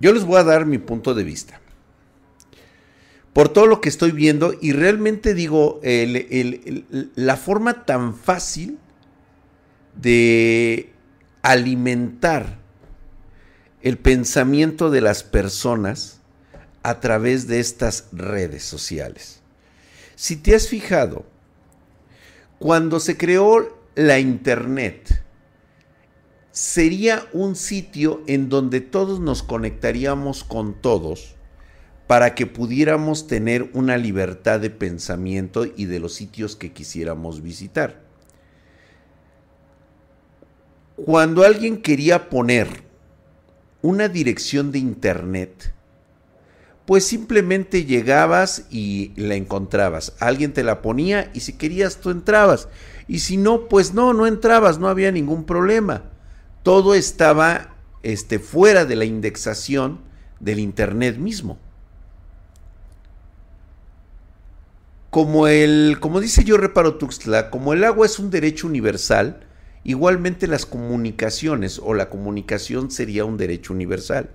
yo les voy a dar mi punto de vista. Por todo lo que estoy viendo y realmente digo, la forma tan fácil de alimentar el pensamiento de las personas a través de estas redes sociales. Si te has fijado, cuando se creó la Internet, sería un sitio en donde todos nos conectaríamos con todos para que pudiéramos tener una libertad de pensamiento y de los sitios que quisiéramos visitar. Cuando alguien quería poner una dirección de internet, pues simplemente llegabas y la encontrabas. Alguien te la ponía y si querías tú entrabas. Y si no, pues no, no entrabas, no había ningún problema. Todo estaba este, fuera de la indexación del Internet mismo. Como el, como dice yo reparo Tuxtla, como el agua es un derecho universal, igualmente las comunicaciones o la comunicación sería un derecho universal.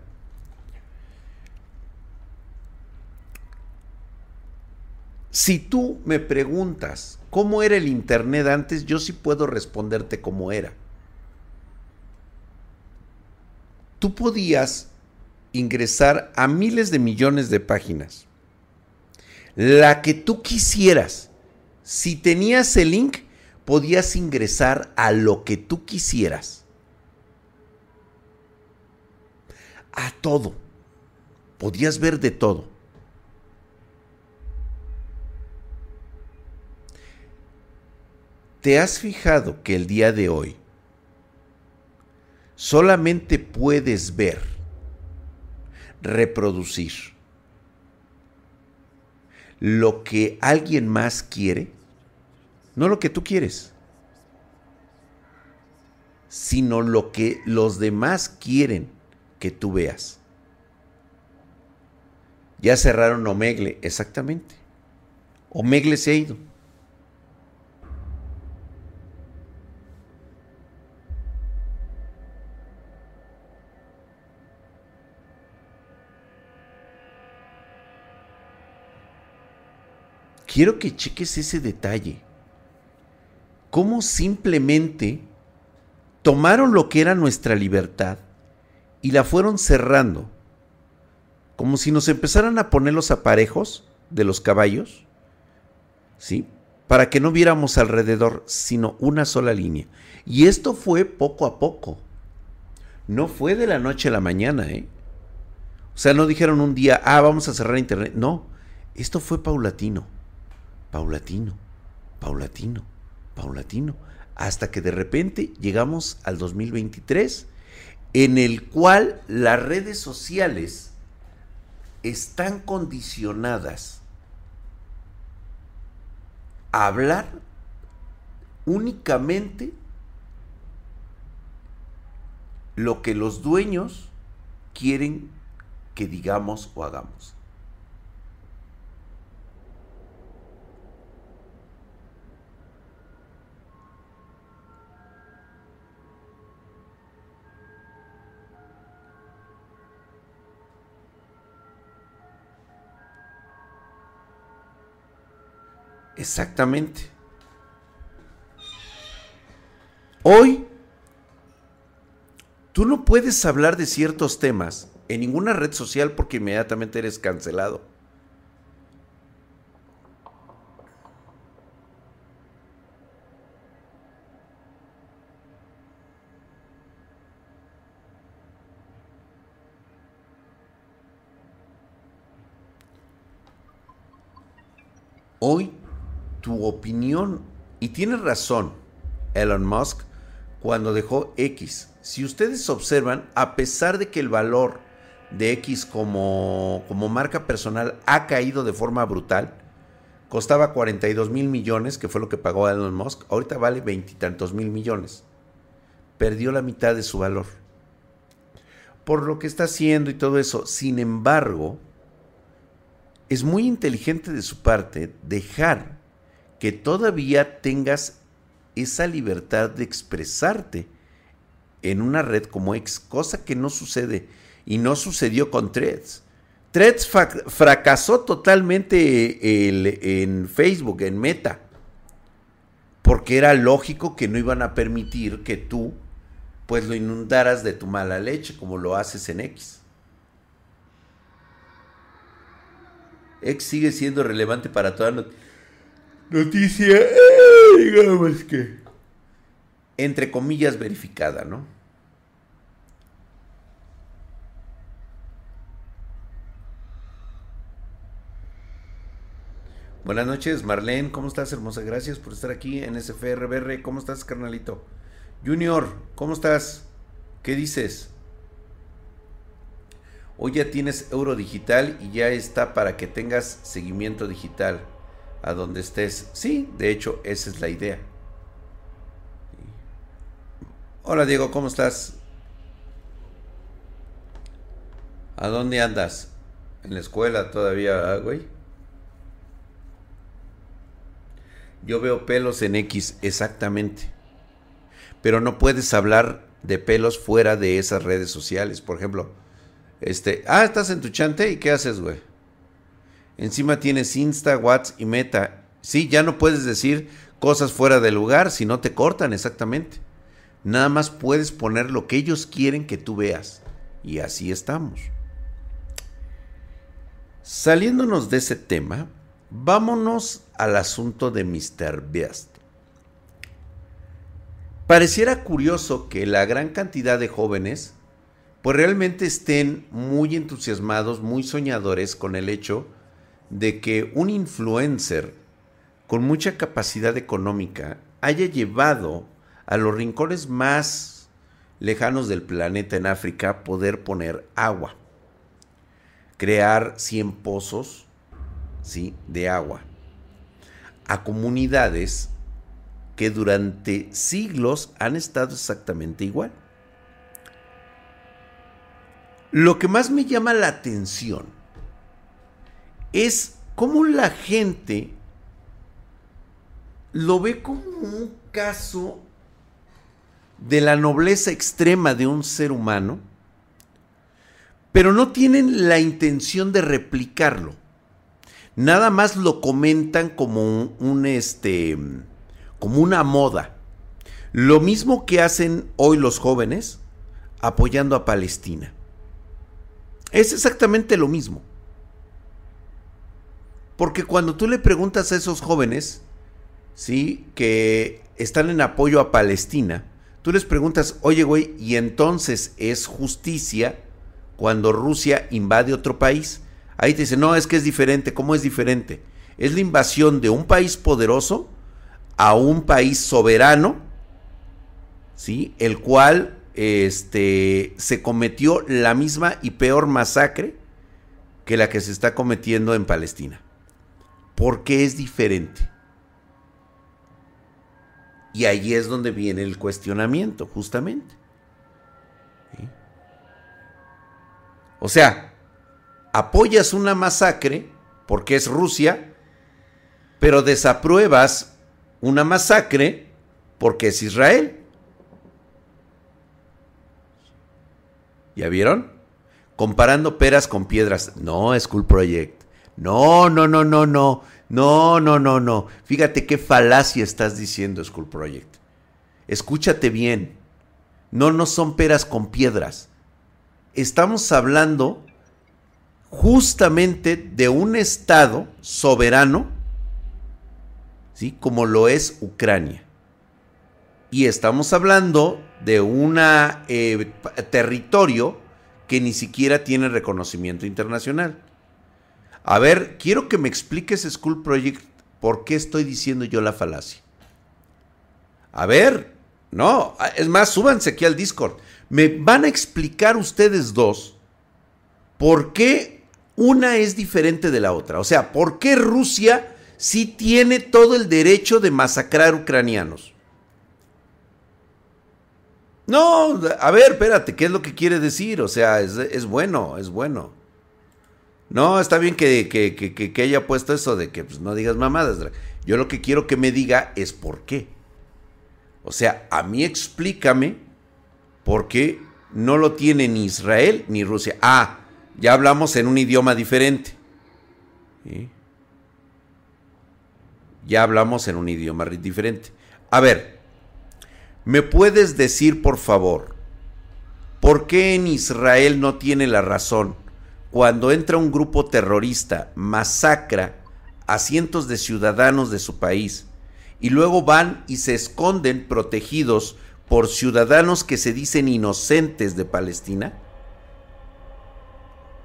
Si tú me preguntas cómo era el Internet antes, yo sí puedo responderte cómo era. Tú podías ingresar a miles de millones de páginas. La que tú quisieras. Si tenías el link, podías ingresar a lo que tú quisieras. A todo. Podías ver de todo. ¿Te has fijado que el día de hoy solamente puedes ver, reproducir lo que alguien más quiere? No lo que tú quieres, sino lo que los demás quieren que tú veas. Ya cerraron Omegle, exactamente. Omegle se ha ido. Quiero que cheques ese detalle. Cómo simplemente tomaron lo que era nuestra libertad y la fueron cerrando. Como si nos empezaran a poner los aparejos de los caballos, ¿sí? Para que no viéramos alrededor, sino una sola línea. Y esto fue poco a poco. No fue de la noche a la mañana, ¿eh? O sea, no dijeron un día, ah, vamos a cerrar Internet. No, esto fue paulatino paulatino, paulatino, paulatino, hasta que de repente llegamos al 2023, en el cual las redes sociales están condicionadas a hablar únicamente lo que los dueños quieren que digamos o hagamos. Exactamente. Hoy, tú no puedes hablar de ciertos temas en ninguna red social porque inmediatamente eres cancelado. Hoy opinión. Y tiene razón Elon Musk cuando dejó X. Si ustedes observan, a pesar de que el valor de X como, como marca personal ha caído de forma brutal, costaba 42 mil millones, que fue lo que pagó Elon Musk, ahorita vale veintitantos mil millones. Perdió la mitad de su valor. Por lo que está haciendo y todo eso. Sin embargo, es muy inteligente de su parte dejar que todavía tengas esa libertad de expresarte en una red como X, cosa que no sucede Y no sucedió con Threads. Threads fracasó totalmente en Facebook, en Meta. Porque era lógico que no iban a permitir que tú pues lo inundaras de tu mala leche como lo haces en X. X sigue siendo relevante para toda noticia, digamos que, entre comillas, verificada, ¿no? Buenas noches, Marlene, ¿cómo estás, hermosa? Gracias por estar aquí en SFRBR. ¿Cómo estás, carnalito? Junior, ¿cómo estás? ¿Qué dices? Hoy ya tienes euro digital y ya está para que tengas seguimiento digital a donde estés. Sí, de hecho, esa es la idea. Hola Diego, ¿cómo estás? ¿A dónde andas? ¿En la escuela todavía, güey? Yo veo pelos en X, exactamente. Pero no puedes hablar de pelos fuera de esas redes sociales. Por ejemplo, este, ah, estás en tu chante y ¿qué haces, güey? Encima tienes Insta, WhatsApp y Meta. Sí, ya no puedes decir cosas fuera de lugar si no te cortan exactamente. Nada más puedes poner lo que ellos quieren que tú veas. Y así estamos. Saliéndonos de ese tema, vámonos al asunto de Mr. Beast. Pareciera curioso que la gran cantidad de jóvenes pues realmente estén muy entusiasmados, muy soñadores con el hecho de que un influencer con mucha capacidad económica haya llevado a los rincones más lejanos del planeta en África poder poner agua, crear 100 pozos ¿sí? de agua a comunidades que durante siglos han estado exactamente igual. Lo que más me llama la atención es cómo la gente lo ve como un caso de la nobleza extrema de un ser humano, pero no tienen la intención de replicarlo. Nada más lo comentan como un, este como una moda. Lo mismo que hacen hoy los jóvenes apoyando a Palestina. Es exactamente lo mismo. Porque cuando tú le preguntas a esos jóvenes, ¿sí? Que están en apoyo a Palestina, tú les preguntas, oye, güey, ¿y entonces es justicia cuando Rusia invade otro país? Ahí te dicen, no, es que es diferente. ¿Cómo es diferente? Es la invasión de un país poderoso a un país soberano, ¿sí? El cual este, se cometió la misma y peor masacre que la que se está cometiendo en Palestina. ¿Por qué es diferente? Y ahí es donde viene el cuestionamiento, justamente. O sea, apoyas una masacre porque es Rusia, pero desapruebas una masacre porque es Israel. ¿Ya vieron? Comparando peras con piedras. No, School Project. No, no, no, no, no. No, no, no, no. Fíjate qué falacia estás diciendo, School Project. Escúchate bien. No, no son peras con piedras. Estamos hablando justamente de un Estado soberano, ¿sí? como lo es Ucrania. Y estamos hablando de un eh, territorio que ni siquiera tiene reconocimiento internacional. A ver, quiero que me expliques, School Project, por qué estoy diciendo yo la falacia. A ver, no, es más, súbanse aquí al Discord. Me van a explicar ustedes dos por qué una es diferente de la otra. O sea, por qué Rusia sí tiene todo el derecho de masacrar ucranianos. No, a ver, espérate, ¿qué es lo que quiere decir? O sea, es, bueno, es bueno. No, está bien que, que, haya puesto eso de que pues, no digas mamadas. Yo lo que quiero que me diga es por qué. O sea, a mí explícame por qué no lo tiene ni Israel ni Rusia. Ah, ya hablamos en un idioma diferente. Ya hablamos en un idioma diferente. A ver, ¿me puedes decir por favor, por qué en Israel no tiene la razón cuando entra un grupo terrorista, masacra a cientos de ciudadanos de su país y luego van y se esconden protegidos por ciudadanos que se dicen inocentes de Palestina?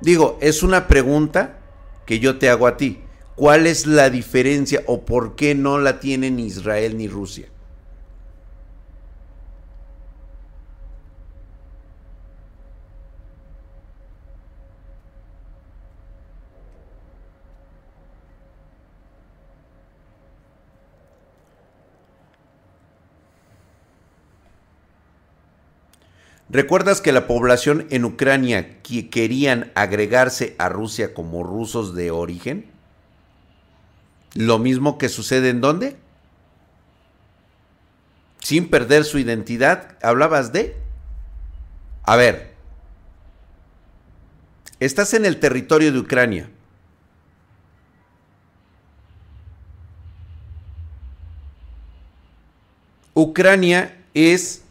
Digo, es una pregunta que yo te hago a ti. ¿Cuál es la diferencia o por qué no la tienen ni Israel ni Rusia? ¿Recuerdas que la población en Ucrania querían agregarse a Rusia como rusos de origen? Lo mismo que sucede en dónde? Sin perder su identidad, hablabas de... A ver, estás en el territorio de Ucrania. Ucrania es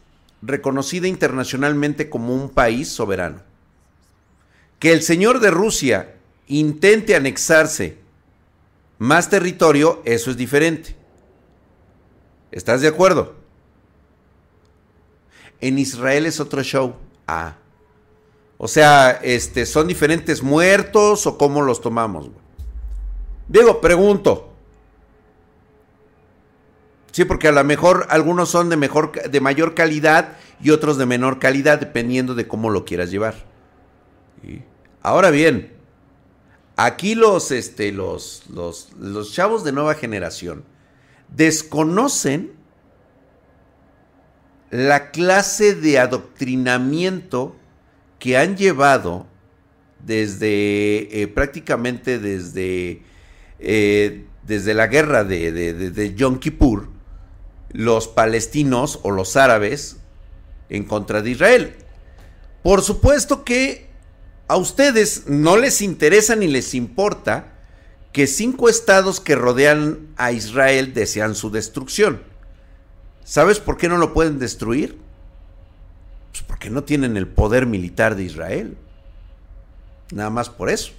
reconocida internacionalmente como un país soberano. Que el señor de Rusia intente anexarse más territorio, eso es diferente. ¿Estás de acuerdo? En Israel es otro show. Ah. O sea, este, ¿son diferentes muertos o cómo los tomamos? Digo, pregunto. Sí, porque a lo mejor algunos son de mejor, de mayor calidad y otros de menor calidad, dependiendo de cómo lo quieras llevar. Ahora bien, aquí los, este, los, los, los chavos de nueva generación desconocen la clase de adoctrinamiento que han llevado desde eh, prácticamente desde, eh, desde la guerra de, de, de Yom Kippur los palestinos o los árabes en contra de Israel. Por supuesto que a ustedes no les interesa ni les importa que cinco estados que rodean a Israel desean su destrucción. ¿Sabes por qué no lo pueden destruir? Pues porque no tienen el poder militar de Israel. Nada más por eso.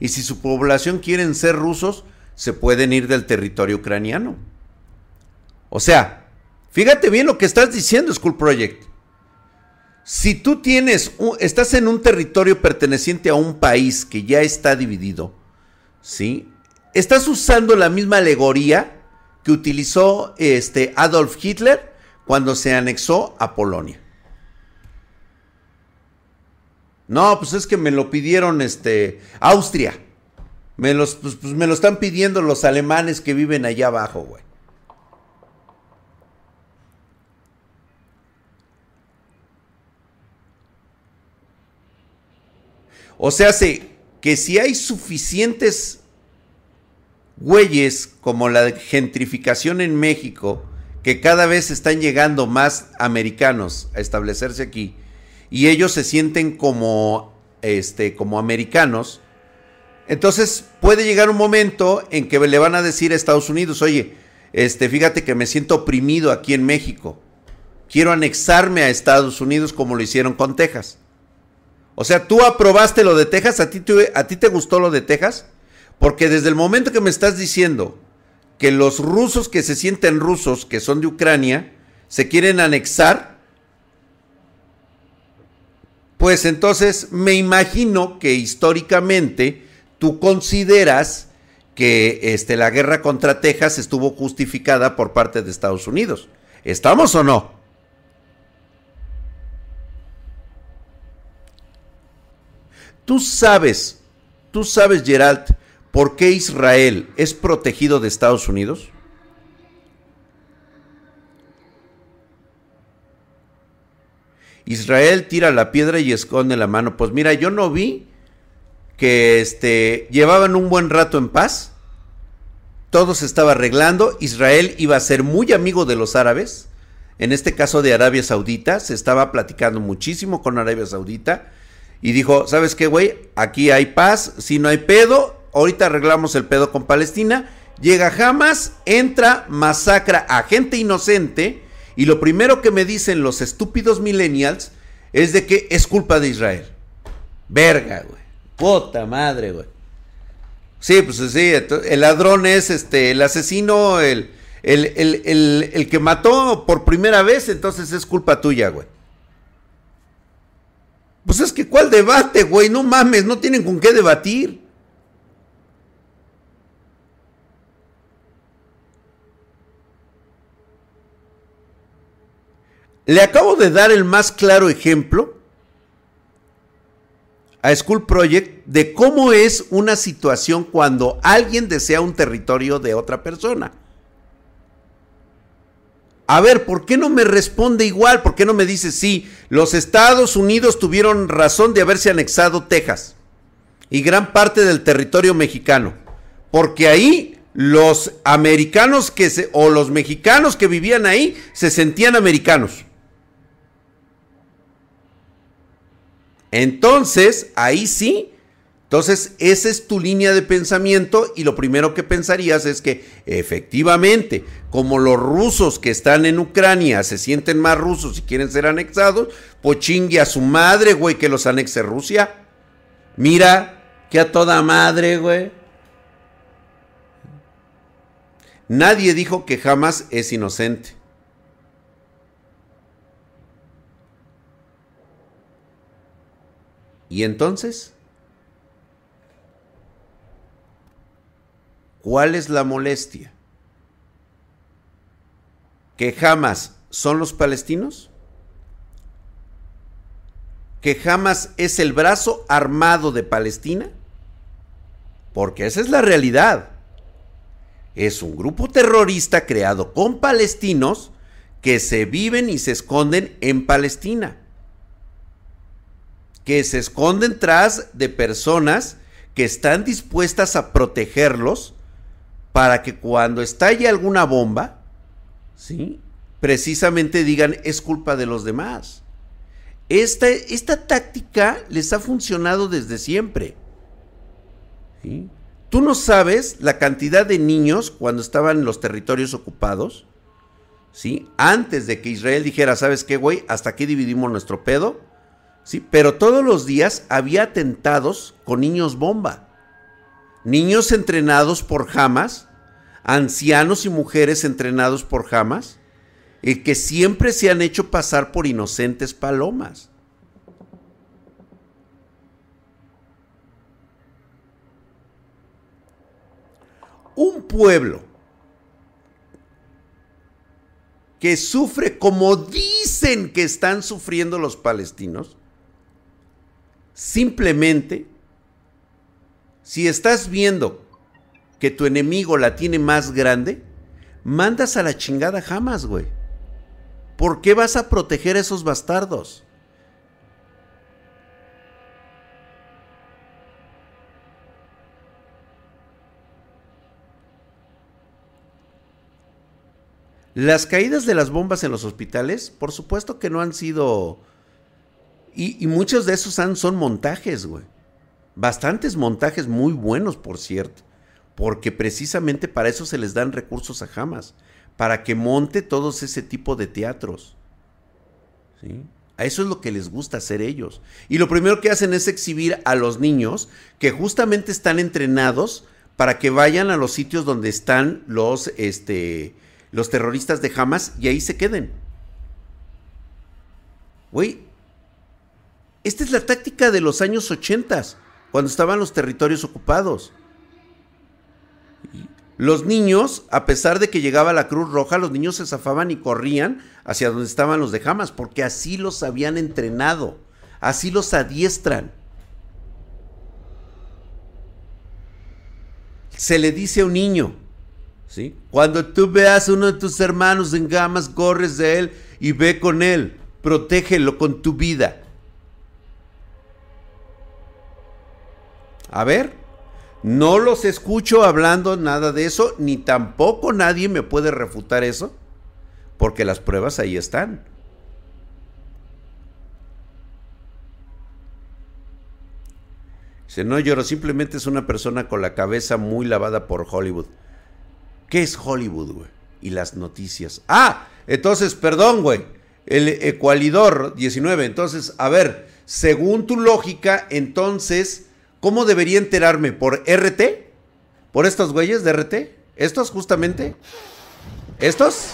Y si su población quieren ser rusos, se pueden ir del territorio ucraniano. O sea, fíjate bien lo que estás diciendo, School Project. Si tú tienes, estás en un territorio perteneciente a un país que ya está dividido, ¿sí? Estás usando la misma alegoría que utilizó este Adolf Hitler cuando se anexó a Polonia. No, pues es que me lo pidieron este Austria. Me, los, pues, pues me lo están pidiendo los alemanes que viven allá abajo, güey. O sea, sé que si hay suficientes güeyes como la gentrificación en México, que cada vez están llegando más americanos a establecerse aquí, y ellos se sienten como, este, como americanos, entonces puede llegar un momento en que le van a decir a Estados Unidos, oye, este, fíjate que me siento oprimido aquí en México. Quiero anexarme a Estados Unidos como lo hicieron con Texas. O sea, tú aprobaste lo de Texas, ¿a ti, te, ¿a ti te gustó lo de Texas? Porque desde el momento que me estás diciendo que los rusos que se sienten rusos, que son de Ucrania, se quieren anexar, pues entonces me imagino que históricamente tú consideras que este, la guerra contra Texas estuvo justificada por parte de Estados Unidos. ¿Estamos o no? Tú sabes, tú sabes, Gerald, por qué Israel es protegido de Estados Unidos. Israel tira la piedra y esconde la mano. Pues mira, yo no vi que este, llevaban un buen rato en paz todo se estaba arreglando, Israel iba a ser muy amigo de los árabes, en este caso de Arabia Saudita, se estaba platicando muchísimo con Arabia Saudita y dijo, ¿sabes qué, güey? Aquí hay paz, si no hay pedo, ahorita arreglamos el pedo con Palestina, llega Hamas, entra, masacra a gente inocente y lo primero que me dicen los estúpidos millennials es de que es culpa de Israel. Verga, güey. Puta madre, güey. Sí, pues sí, el ladrón es este, el asesino, el, el, que mató por primera vez, entonces es culpa tuya, güey. Pues es que cuál debate, güey, no mames, no tienen con qué debatir. Le acabo de dar el más claro ejemplo a School Project de cómo es una situación cuando alguien desea un territorio de otra persona. A ver, ¿por qué no me responde igual? ¿Por qué no me dice, sí, los Estados Unidos tuvieron razón de haberse anexado Texas y gran parte del territorio mexicano? Porque ahí los americanos que se, o los mexicanos que vivían ahí se sentían americanos. Entonces, ahí sí, entonces, esa es tu línea de pensamiento y lo primero que pensarías es que efectivamente, como los rusos que están en Ucrania se sienten más rusos y quieren ser anexados, pues chingue a su madre, güey, que los anexe Rusia. Mira, que a toda madre, güey. Nadie dijo que jamás es inocente. ¿Y entonces? ¿Cuál es la molestia? ¿Que jamás son los palestinos? ¿Que jamás es el brazo armado de Palestina? Porque esa es la realidad. Es un grupo terrorista creado con palestinos que se viven y se esconden en Palestina. Que se esconden tras de personas que están dispuestas a protegerlos para que cuando estalle alguna bomba, ¿sí? precisamente digan es culpa de los demás. Esta, esta táctica les ha funcionado desde siempre. Tú no sabes la cantidad de niños cuando estaban en los territorios ocupados, ¿sí? Antes de que Israel dijera, ¿sabes qué, güey? Hasta aquí dividimos nuestro pedo, ¿sí? Pero todos los días había atentados con niños bomba niños entrenados por Hamas, ancianos y mujeres entrenados por Hamas, y que siempre se han hecho pasar por inocentes palomas. Un pueblo que sufre como dicen que están sufriendo los palestinos, simplemente si estás viendo que tu enemigo la tiene más grande, mandas a la chingada jamás, güey. ¿Por qué vas a proteger a esos bastardos? Las caídas de las bombas en los hospitales, por supuesto que no han sido... Y, muchos de esos son montajes, güey. Bastantes montajes muy buenos, por cierto, porque precisamente para eso se les dan recursos a Hamas, para que monte todos ese tipo de teatros. ¿Sí? A eso es lo que les gusta hacer ellos. Y lo primero que hacen es exhibir a los niños que justamente están entrenados para que vayan a los sitios donde están los, este, los terroristas de Hamas y ahí se queden. Güey, esta es la táctica de los años 80 cuando estaban los territorios ocupados. Los niños, a pesar de que llegaba la Cruz Roja, los niños se zafaban y corrían hacia donde estaban los de Hamas, porque así los habían entrenado, así los adiestran. Se le dice a un niño, ¿sí? Cuando tú veas a uno de tus hermanos en Hamas, corres de él y ve con él, protégelo con tu vida. A ver, No los escucho hablando nada de eso, ni tampoco nadie me puede refutar eso, porque las pruebas ahí están. Dice, no lloro, simplemente es una persona con la cabeza muy lavada por Hollywood. ¿Qué es Hollywood, güey? Y las noticias. Ah, entonces, perdón, güey. El Ecualidor 19. Entonces, a ver, según tu lógica, entonces, ¿cómo debería enterarme? ¿Por RT? ¿Por estos güeyes de RT? ¿Estos justamente? ¿Estos?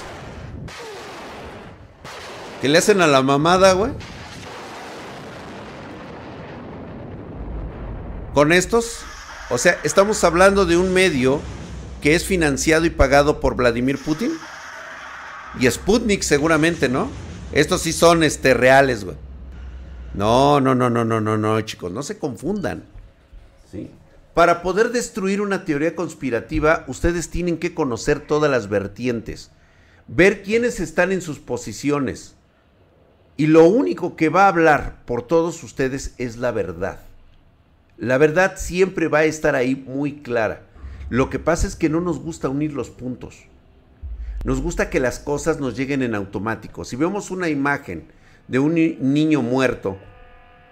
¿Que le hacen a la mamada, güey? con estos, o sea, estamos hablando de un medio que es financiado y pagado por Vladimir Putin y Sputnik seguramente, ¿no? Estos sí son este reales, güey. No, no, no, no, no, no, no, chicos, no se confundan. Para poder destruir una teoría conspirativa, ustedes tienen que conocer todas las vertientes, ver quiénes están en sus posiciones. Y lo único que va a hablar por todos ustedes es la verdad. La verdad siempre va a estar ahí muy clara. Lo que pasa es que no nos gusta unir los puntos. Nos gusta que las cosas nos lleguen en automático. Si vemos una imagen de un niño muerto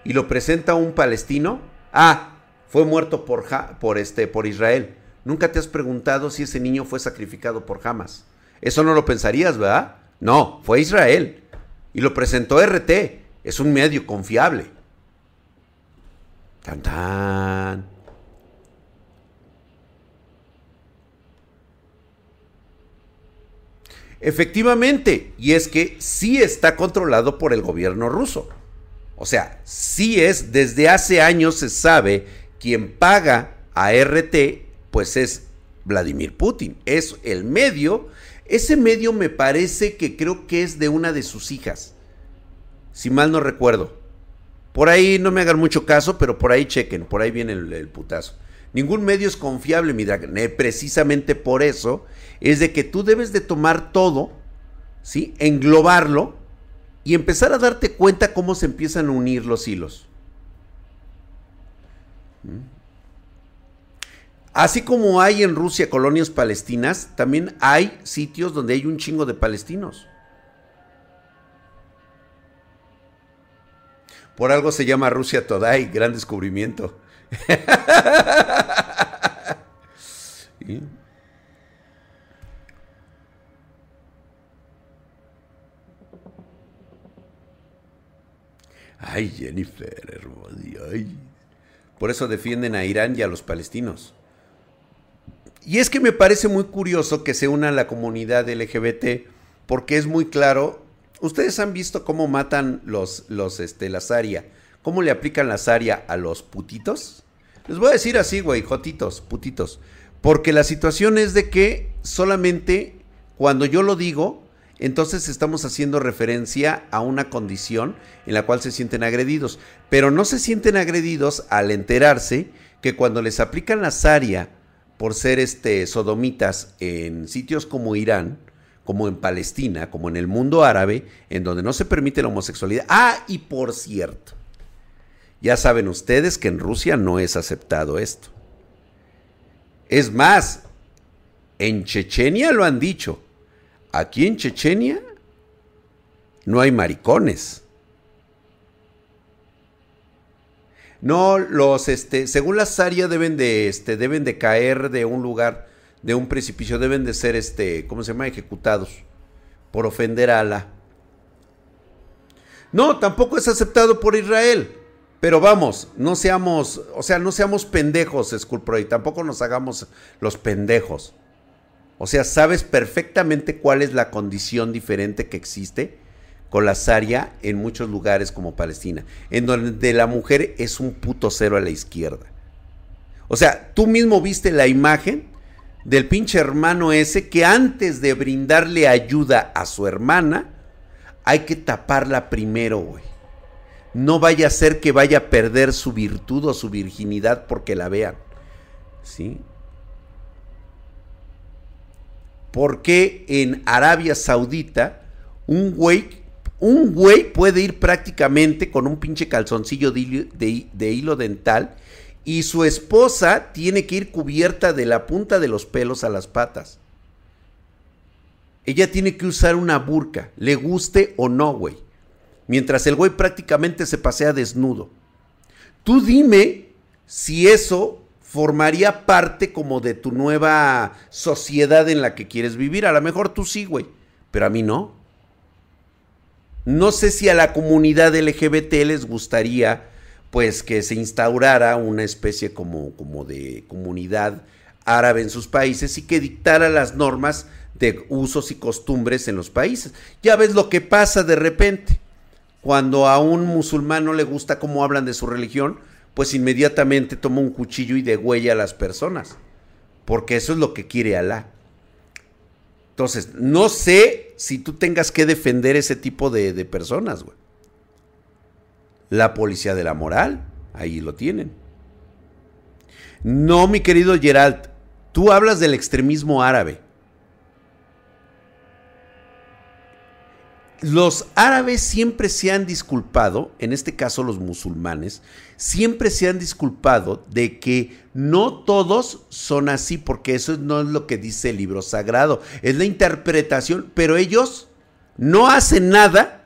y lo presenta un palestino, ah, fue muerto por, por, este, por Israel. Nunca te has preguntado si ese niño fue sacrificado por Hamas. Eso no lo pensarías, ¿verdad? No, fue Israel. Y lo presentó RT. Es un medio confiable. Tan Efectivamente, y es que sí está controlado por el gobierno ruso. O sea, sí es, desde hace años se sabe quien paga a RT, pues es Vladimir Putin. Es el medio. Ese medio me parece que creo que es de una de sus hijas, si mal no recuerdo. Por ahí no me hagan mucho caso, pero por ahí chequen, por ahí viene el, putazo. Ningún medio es confiable, mi dragón. Eh, precisamente por eso es de que tú debes de tomar todo, ¿sí? Englobarlo y empezar a darte cuenta cómo se empiezan a unir los hilos. Así como hay en Rusia colonias palestinas, también hay sitios donde hay un chingo de palestinos. Por algo se llama Rusia Todai, gran descubrimiento. Ay, Jennifer, hermosa. Por eso defienden a Irán y a los palestinos. Y es que me parece muy curioso que se una la comunidad LGBT, porque es muy claro Ustedes han visto cómo matan los, los, este, la cómo le aplican la Zaria a los putitos. Les voy a decir así, güey, jotitos, putitos. Porque la situación es de que solamente cuando yo lo digo, entonces estamos haciendo referencia a una condición en la cual se sienten agredidos. Pero no se sienten agredidos al enterarse que cuando les aplican la Zaria por ser este, sodomitas en sitios como Irán, como en Palestina, como en el mundo árabe, en donde no se permite la homosexualidad. Ah, y por cierto, ya saben ustedes que en Rusia no es aceptado esto. Es más, en Chechenia lo han dicho. Aquí en Chechenia no hay maricones. No, los, este, según la Zaria deben de, este, deben de caer de un lugar de un precipicio deben de ser, este, ¿cómo se llama? Ejecutados por ofender a Alá. No, tampoco es aceptado por Israel. Pero vamos, no seamos, o sea, no seamos pendejos, Skullpro, y tampoco nos hagamos los pendejos. O sea, sabes perfectamente cuál es la condición diferente que existe con la Zaria en muchos lugares como Palestina, en donde la mujer es un puto cero a la izquierda. O sea, tú mismo viste la imagen del pinche hermano ese que antes de brindarle ayuda a su hermana, hay que taparla primero, güey. No vaya a ser que vaya a perder su virtud o su virginidad porque la vean. ¿Sí? Porque en Arabia Saudita un güey, un güey puede ir prácticamente con un pinche calzoncillo de hilo dental y su esposa tiene que ir cubierta de la punta de los pelos a las patas. Ella tiene que usar una burka, le guste o no, güey. Mientras el güey prácticamente se pasea desnudo. Tú dime si eso formaría parte como de tu nueva sociedad en la que quieres vivir. A lo mejor tú sí, güey, pero a mí no. No sé si a la comunidad LGBT les gustaría pues que se instaurara una especie como, como de comunidad árabe en sus países y que dictara las normas de usos y costumbres en los países. Ya ves lo que pasa de repente. Cuando a un musulmán no le gusta cómo hablan de su religión, pues inmediatamente toma un cuchillo y degüella a las personas. Porque eso es lo que quiere Alá. Entonces, no sé si tú tengas que defender ese tipo de, personas, güey. La policía de la moral, ahí lo tienen. No, mi querido Gerald, tú hablas del extremismo árabe. Los árabes siempre se han disculpado, en este caso los musulmanes, siempre se han disculpado de que no todos son así, porque eso no es lo que dice el libro sagrado, es la interpretación, pero ellos no hacen nada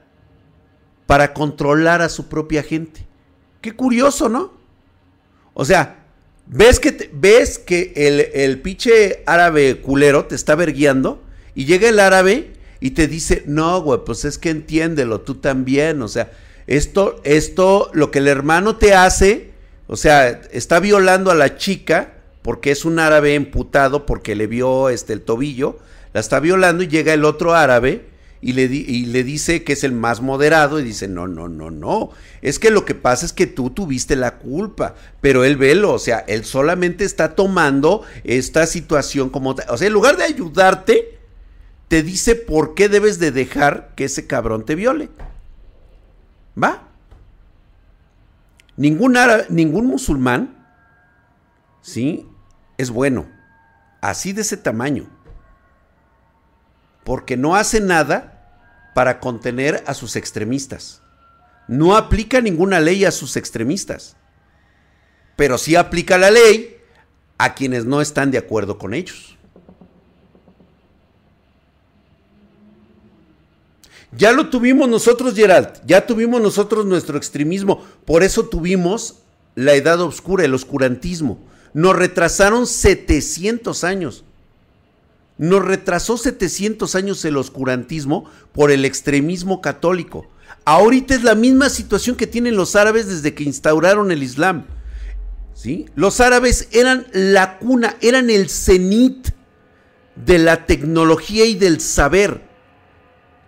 para controlar a su propia gente. Qué curioso, ¿no? O sea, ves que, ves que el, el pinche árabe culero te está verguiando y llega el árabe y te dice, no, güey, pues es que entiéndelo, tú también, o sea, esto, esto, lo que el hermano te hace, o sea, está violando a la chica porque es un árabe emputado porque le vio este, el tobillo, la está violando y llega el otro árabe y le, y le dice que es el más moderado y dice, no, no, no, no, es que lo que pasa es que tú tuviste la culpa, pero él velo, o sea, él solamente está tomando esta situación como, o sea, en lugar de ayudarte, te dice por qué debes de dejar que ese cabrón te viole. ¿Va? Ningún, ningún musulmán, ¿sí? Es bueno, así de ese tamaño porque no hace nada para contener a sus extremistas. No aplica ninguna ley a sus extremistas, pero sí aplica la ley a quienes no están de acuerdo con ellos. Ya lo tuvimos nosotros, Gerald, ya tuvimos nosotros nuestro extremismo, por eso tuvimos la edad oscura, el oscurantismo. Nos retrasaron 700 años. Nos retrasó 700 años el oscurantismo por el extremismo católico. Ahorita es la misma situación que tienen los árabes desde que instauraron el Islam. ¿Sí? Los árabes eran la cuna, eran el cenit de la tecnología y del saber.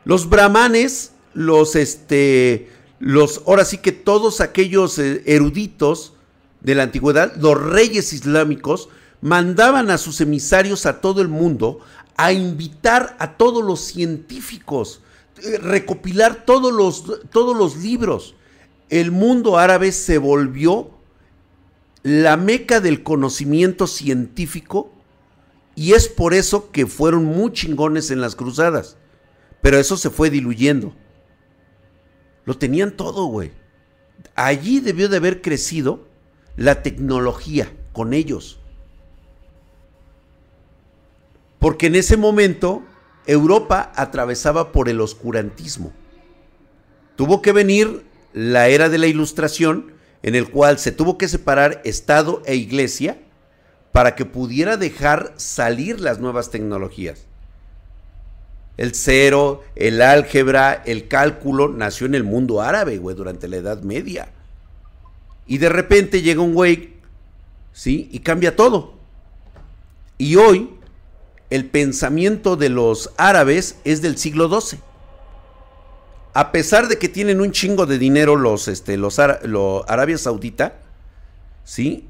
Los brahmanes, los este, los, ahora sí que todos aquellos eh, eruditos de la antigüedad, los reyes islámicos, mandaban a sus emisarios a todo el mundo a invitar a todos los científicos, eh, recopilar todos los, todos los libros. El mundo árabe se volvió la meca del conocimiento científico y es por eso que fueron muy chingones en las cruzadas. Pero eso se fue diluyendo. Lo tenían todo, güey. Allí debió de haber crecido la tecnología con ellos. Porque en ese momento Europa atravesaba por el oscurantismo. Tuvo que venir la era de la ilustración en el cual se tuvo que separar Estado e Iglesia para que pudiera dejar salir las nuevas tecnologías. El cero, el álgebra, el cálculo nació en el mundo árabe, güey, durante la Edad Media. Y de repente llega un güey, ¿sí? Y cambia todo. Y hoy el pensamiento de los árabes es del siglo XII. A pesar de que tienen un chingo de dinero los, este, los, Arabia Saudita, ¿sí?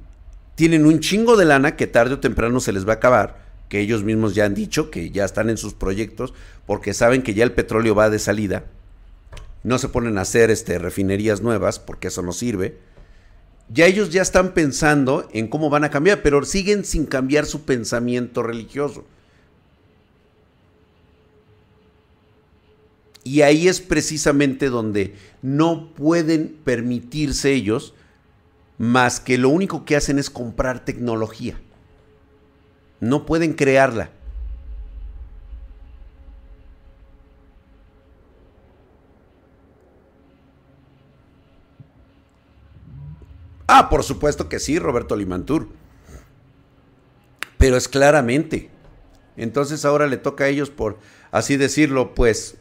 Tienen un chingo de lana que tarde o temprano se les va a acabar, que ellos mismos ya han dicho que ya están en sus proyectos, porque saben que ya el petróleo va de salida. No se ponen a hacer este, refinerías nuevas, porque eso no sirve. Ya ellos ya están pensando en cómo van a cambiar, pero siguen sin cambiar su pensamiento religioso. Y ahí es precisamente donde no pueden permitirse ellos más que lo único que hacen es comprar tecnología. No pueden crearla. Ah, por supuesto que sí, Roberto Limantur. Pero es claramente. Entonces ahora le toca a ellos, por así decirlo, pues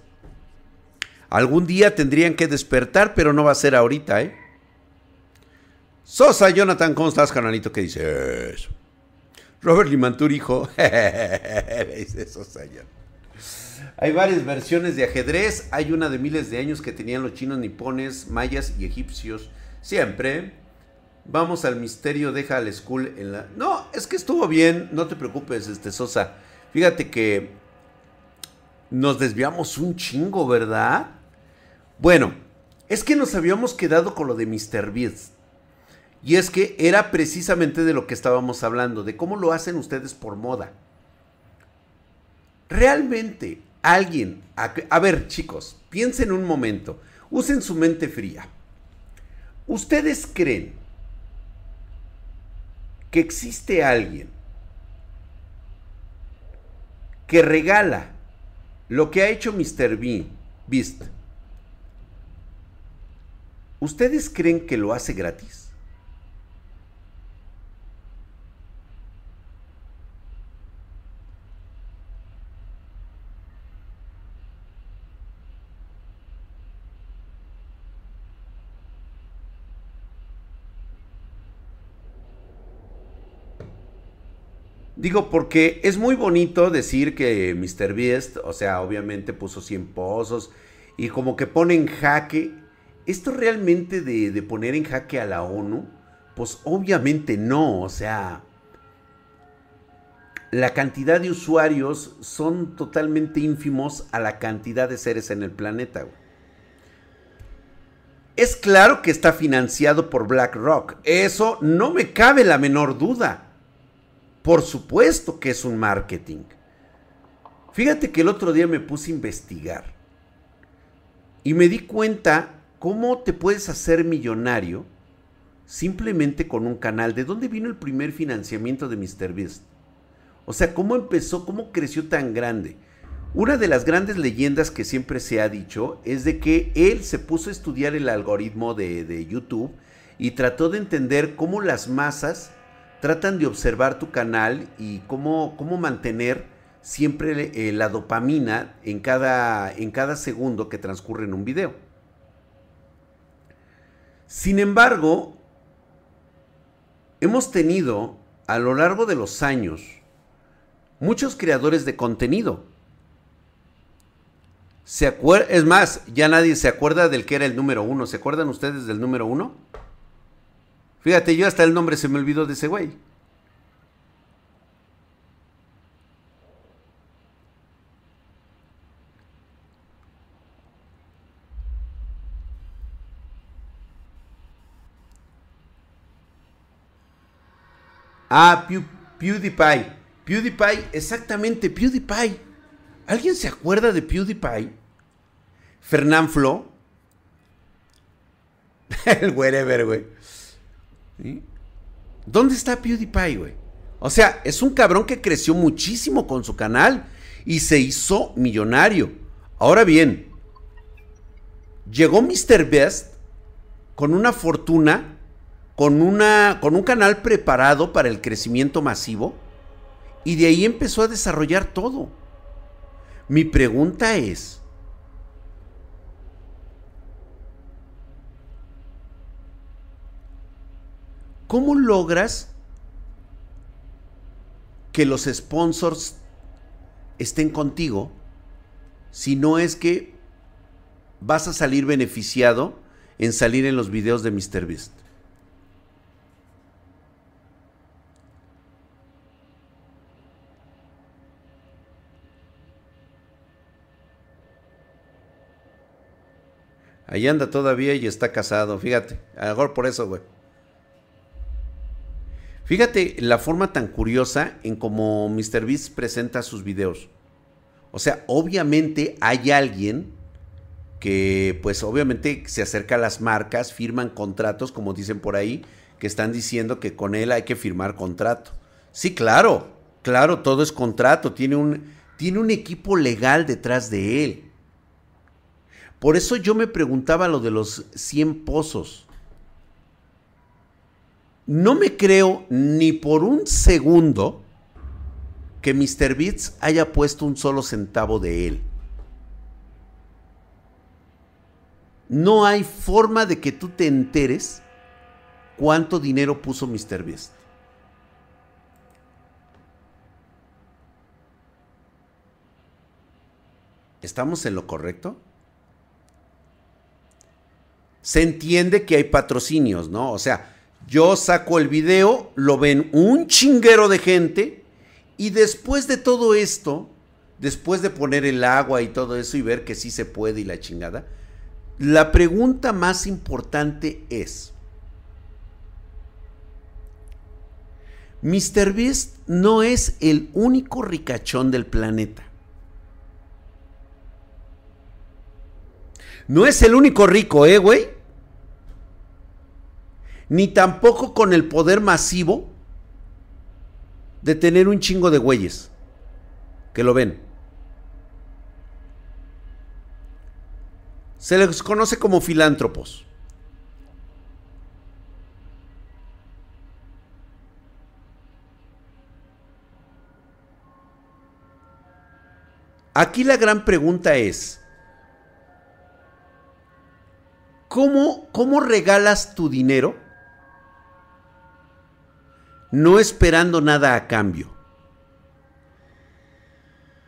algún día tendrían que despertar, pero no va a ser ahorita, ¿eh? Sosa, Jonathan, ¿cómo estás, canalito? ¿Qué dices? Robert Limantur, hijo. dice Sosa, Hay varias versiones de ajedrez. Hay una de miles de años que tenían los chinos, nipones, mayas y egipcios. Siempre. Vamos al misterio, deja al school en la... No, es que estuvo bien, no te preocupes, este Sosa. Fíjate que nos desviamos un chingo, ¿verdad? Bueno, es que nos habíamos quedado con lo de Mr. Beast. Y es que era precisamente de lo que estábamos hablando, de cómo lo hacen ustedes por moda. Realmente, alguien... A, ver, chicos, piensen un momento, usen su mente fría. ¿Ustedes creen que existe alguien que regala lo que ha hecho Mr. Beast, ¿ustedes creen que lo hace gratis? Digo, porque es muy bonito decir que Mr. Beast, o sea, obviamente puso 100 pozos y como que pone en jaque. ¿Esto realmente de, de poner en jaque a la ONU? Pues obviamente no, o sea, la cantidad de usuarios son totalmente ínfimos a la cantidad de seres en el planeta. Es claro que está financiado por BlackRock, eso no me cabe la menor duda. Por supuesto que es un marketing. Fíjate que el otro día me puse a investigar y me di cuenta cómo te puedes hacer millonario simplemente con un canal. ¿De dónde vino el primer financiamiento de MrBeast? O sea, ¿cómo empezó? ¿Cómo creció tan grande? Una de las grandes leyendas que siempre se ha dicho es de que él se puso a estudiar el algoritmo de, de YouTube y trató de entender cómo las masas tratan de observar tu canal y cómo, cómo mantener siempre eh, la dopamina en cada, en cada segundo que transcurre en un video. Sin embargo, hemos tenido a lo largo de los años muchos creadores de contenido. ¿Se es más, ya nadie se acuerda del que era el número uno. ¿Se acuerdan ustedes del número uno? Fíjate, yo hasta el nombre se me olvidó de ese güey. Ah, PewDiePie. PewDiePie, exactamente, PewDiePie. ¿Alguien se acuerda de PewDiePie? Fernán Flo. El wherever, güey. ¿Dónde está PewDiePie, güey? O sea, es un cabrón que creció muchísimo con su canal y se hizo millonario. Ahora bien, llegó MrBeast con una fortuna, con, una, con un canal preparado para el crecimiento masivo y de ahí empezó a desarrollar todo. Mi pregunta es, ¿Cómo logras que los sponsors estén contigo si no es que vas a salir beneficiado en salir en los videos de MrBeast? Ahí anda todavía y está casado, fíjate. A lo mejor por eso, güey. Fíjate la forma tan curiosa en cómo MrBeast presenta sus videos. O sea, obviamente hay alguien que pues obviamente se acerca a las marcas, firman contratos, como dicen por ahí, que están diciendo que con él hay que firmar contrato. Sí, claro, claro, todo es contrato, tiene un, tiene un equipo legal detrás de él. Por eso yo me preguntaba lo de los 100 pozos. No me creo ni por un segundo que Mr. Beats haya puesto un solo centavo de él. No hay forma de que tú te enteres cuánto dinero puso Mr. Beast. ¿Estamos en lo correcto? Se entiende que hay patrocinios, ¿no? O sea, yo saco el video, lo ven un chinguero de gente y después de todo esto, después de poner el agua y todo eso y ver que sí se puede y la chingada, la pregunta más importante es, Mr. Beast no es el único ricachón del planeta. No es el único rico, ¿eh, güey? Ni tampoco con el poder masivo de tener un chingo de güeyes que lo ven. Se les conoce como filántropos. Aquí la gran pregunta es, ¿cómo, cómo regalas tu dinero no esperando nada a cambio?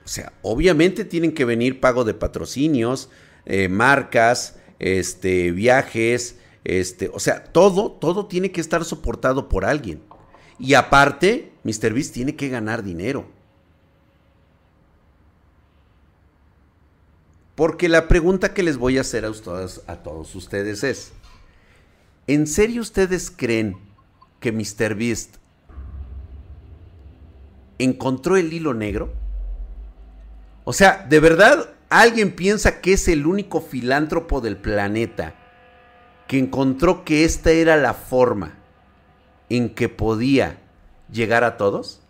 O sea, obviamente tienen que venir pago de patrocinios, eh, marcas, este, viajes, este, o sea, todo, todo tiene que estar soportado por alguien. Y aparte, MrBeast tiene que ganar dinero. Porque la pregunta que les voy a hacer a, ustedes, a todos ustedes es, ¿en serio ustedes creen que MrBeast encontró el hilo negro? O sea, ¿de verdad alguien piensa que es el único filántropo del planeta que encontró que esta era la forma en que podía llegar a todos?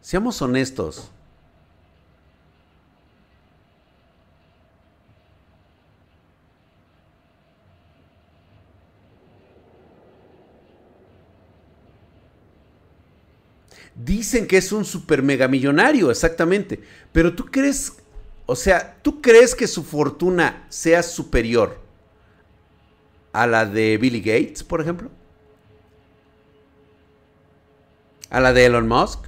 Seamos honestos. Dicen que es un super mega millonario, exactamente. Pero tú crees, o sea, ¿tú crees que su fortuna sea superior a la de Billy Gates, por ejemplo? ¿A la de Elon Musk?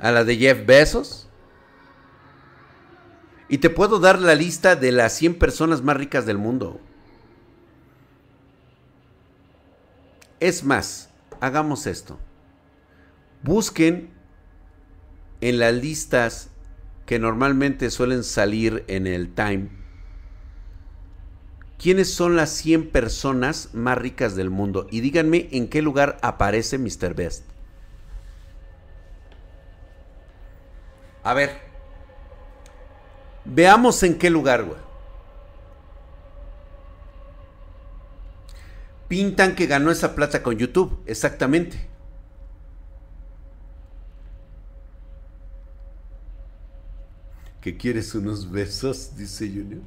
¿A la de Jeff Bezos? Y te puedo dar la lista de las 100 personas más ricas del mundo. Es más, hagamos esto. Busquen en las listas que normalmente suelen salir en el Time. ¿Quiénes son las 100 personas más ricas del mundo? Y díganme en qué lugar aparece Mr. Best. A ver. Veamos en qué lugar, güey. Pintan que ganó esa plata con YouTube, exactamente. ¿Que quieres unos besos? Dice Junior.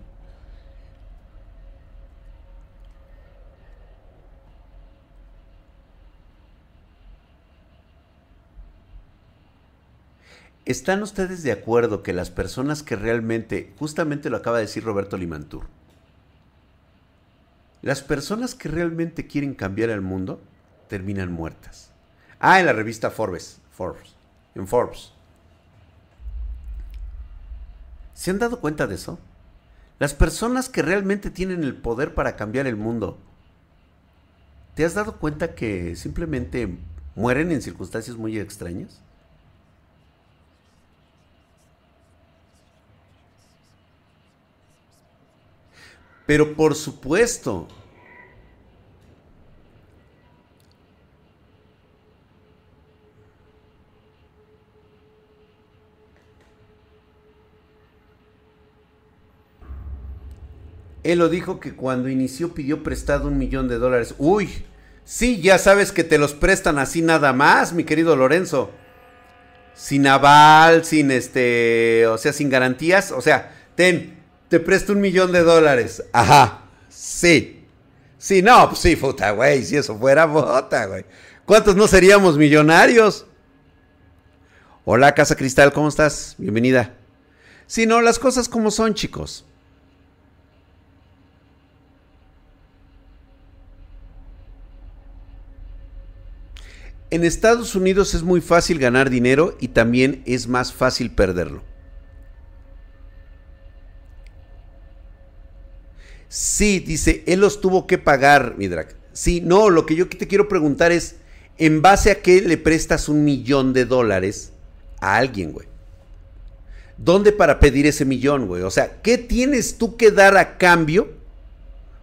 ¿Están ustedes de acuerdo que las personas que realmente, justamente lo acaba de decir Roberto Limantur, las personas que realmente quieren cambiar el mundo terminan muertas. Ah, en la revista Forbes, Forbes, en Forbes. ¿Se han dado cuenta de eso? Las personas que realmente tienen el poder para cambiar el mundo, ¿te has dado cuenta que simplemente mueren en circunstancias muy extrañas? Pero por supuesto, Él lo dijo que cuando inició pidió prestado un millón de dólares. Uy, sí, ya sabes que te los prestan así nada más, mi querido Lorenzo. Sin aval, sin este, o sea, sin garantías. O sea, ten, te presto un millón de dólares. Ajá, sí. Sí, no, pues sí, puta, güey, si eso fuera puta, güey. ¿Cuántos no seríamos millonarios? Hola, Casa Cristal, ¿cómo estás? Bienvenida. Si no, las cosas como son, chicos. En Estados Unidos es muy fácil ganar dinero y también es más fácil perderlo. Sí, dice, él los tuvo que pagar, Midrak. Sí, no, lo que yo te quiero preguntar es, ¿en base a qué le prestas un millón de dólares a alguien, güey? ¿Dónde para pedir ese millón, güey? O sea, ¿qué tienes tú que dar a cambio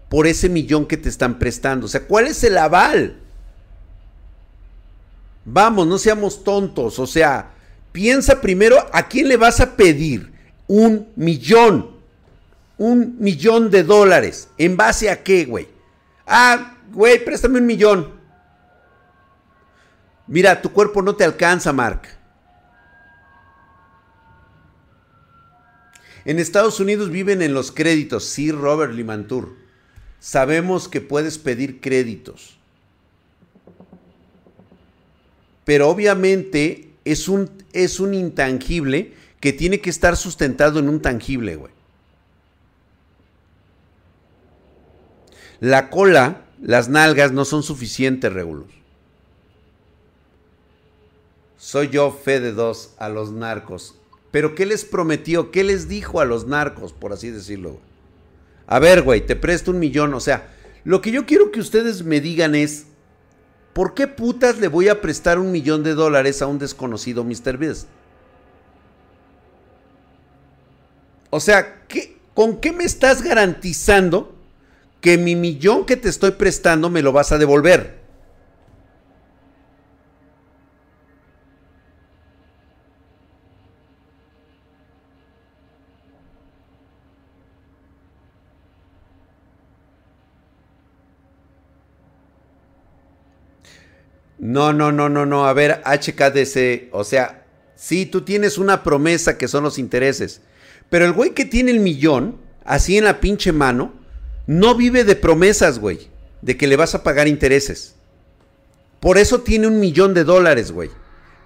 por ese millón que te están prestando? O sea, ¿cuál es el aval? Vamos, no seamos tontos. O sea, piensa primero a quién le vas a pedir un millón. Un millón de dólares. ¿En base a qué, güey? Ah, güey, préstame un millón. Mira, tu cuerpo no te alcanza, Mark. En Estados Unidos viven en los créditos. Sí, Robert Limantur. Sabemos que puedes pedir créditos pero obviamente es un, es un intangible que tiene que estar sustentado en un tangible, güey. La cola, las nalgas no son suficientes, Regulus. Soy yo, fe de dos, a los narcos. Pero ¿qué les prometió? ¿Qué les dijo a los narcos, por así decirlo? A ver, güey, te presto un millón. O sea, lo que yo quiero que ustedes me digan es, ¿Por qué putas le voy a prestar un millón de dólares a un desconocido Mr. Beast? O sea, ¿con qué me estás garantizando que mi millón que te estoy prestando me lo vas a devolver? No, no, no, no, no. A ver, HKDC. O sea, sí, tú tienes una promesa que son los intereses. Pero el güey que tiene el millón, así en la pinche mano, no vive de promesas, güey. De que le vas a pagar intereses. Por eso tiene un millón de dólares, güey.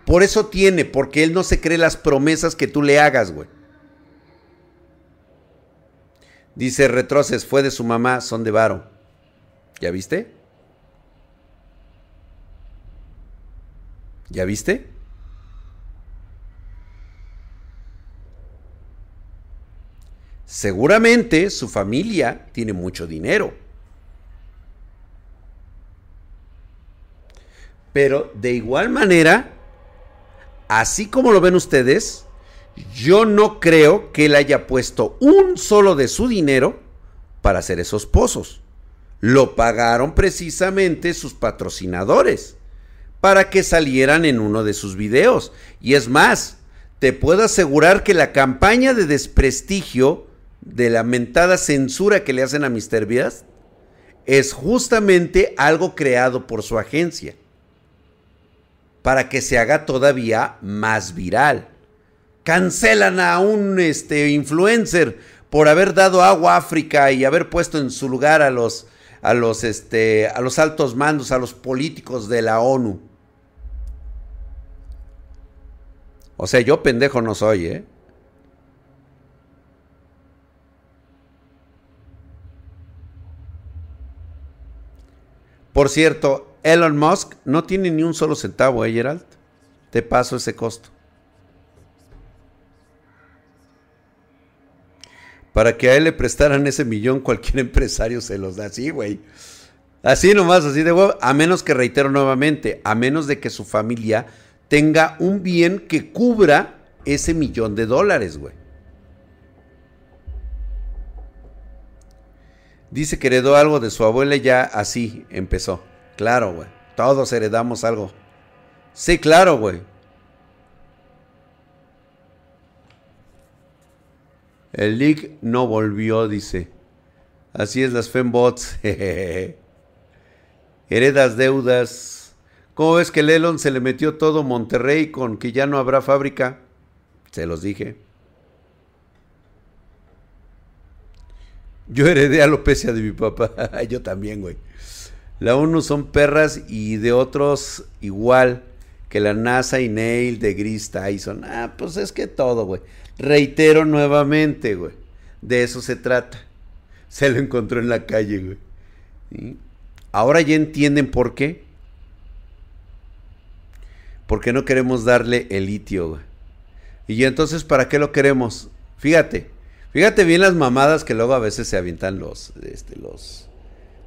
Por eso tiene, porque él no se cree las promesas que tú le hagas, güey. Dice Retroces, fue de su mamá, son de varo. ¿Ya viste? ¿Ya viste? Seguramente su familia tiene mucho dinero. Pero de igual manera, así como lo ven ustedes, yo no creo que él haya puesto un solo de su dinero para hacer esos pozos. Lo pagaron precisamente sus patrocinadores para que salieran en uno de sus videos. Y es más, te puedo asegurar que la campaña de desprestigio de la mentada censura que le hacen a Mr. Beast es justamente algo creado por su agencia para que se haga todavía más viral. Cancelan a un este, influencer por haber dado agua a África y haber puesto en su lugar a los, a los, este, a los altos mandos, a los políticos de la ONU. O sea, yo pendejo no soy, ¿eh? Por cierto, Elon Musk no tiene ni un solo centavo, ¿eh, Gerald? Te paso ese costo. Para que a él le prestaran ese millón, cualquier empresario se los da así, güey. Así nomás, así de huevo. A menos que, reitero nuevamente, a menos de que su familia tenga un bien que cubra ese millón de dólares, güey. Dice que heredó algo de su abuela y ya así empezó. Claro, güey. Todos heredamos algo. Sí, claro, güey. El leak no volvió, dice. Así es, las fembots. Heredas deudas. ¿Cómo ves que el Elon se le metió todo Monterrey con que ya no habrá fábrica? Se los dije. Yo heredé alopecia de mi papá. Yo también, güey. La ONU son perras y de otros igual que la NASA y Neil de Gris Tyson. Ah, pues es que todo, güey. Reitero nuevamente, güey. De eso se trata. Se lo encontró en la calle, güey. Ahora ya entienden por qué. Porque no queremos darle el litio, güey. Y entonces, ¿para qué lo queremos? Fíjate. Fíjate bien las mamadas que luego a veces se avientan los, este, los,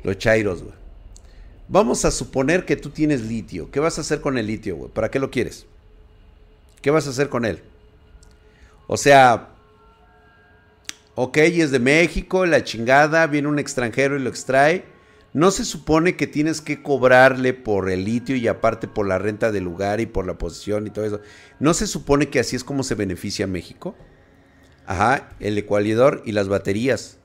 los chairos, güey. Vamos a suponer que tú tienes litio. ¿Qué vas a hacer con el litio, güey? ¿Para qué lo quieres? ¿Qué vas a hacer con él? O sea, ok, es de México, la chingada, viene un extranjero y lo extrae. No se supone que tienes que cobrarle por el litio y aparte por la renta del lugar y por la posición y todo eso. ¿No se supone que así es como se beneficia México? Ajá, el ecualidor y las baterías.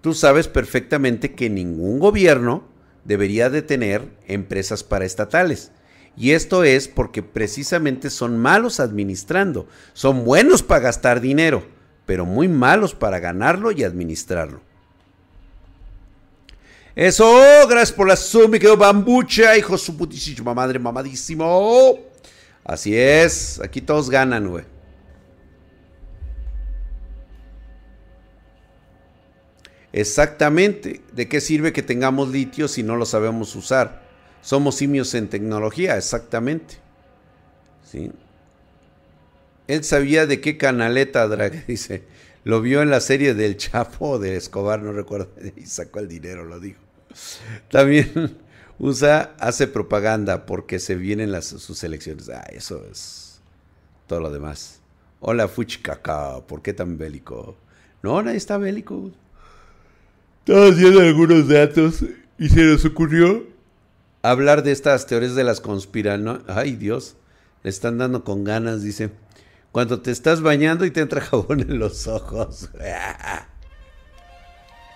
Tú sabes perfectamente que ningún gobierno debería de tener empresas paraestatales. Y esto es porque precisamente son malos administrando. Son buenos para gastar dinero, pero muy malos para ganarlo y administrarlo. Eso, gracias por la suma, quedó bambucha, hijo su putísima madre, mamadísimo. Así es, aquí todos ganan, güey. Exactamente. ¿De qué sirve que tengamos litio si no lo sabemos usar? Somos simios en tecnología, exactamente. ¿Sí? Él sabía de qué canaleta, Drag, dice. Lo vio en la serie del Chapo de Escobar, no recuerdo, y sacó el dinero, lo dijo. También usa, hace propaganda porque se vienen las, sus elecciones. Ah, eso es todo lo demás. Hola, Fuchicacao, ¿por qué tan bélico? No, nadie está bélico. Estaba haciendo algunos datos y se nos ocurrió hablar de estas teorías de las conspiraciones. Ay, Dios, le están dando con ganas, dice. Cuando te estás bañando y te entra jabón en los ojos.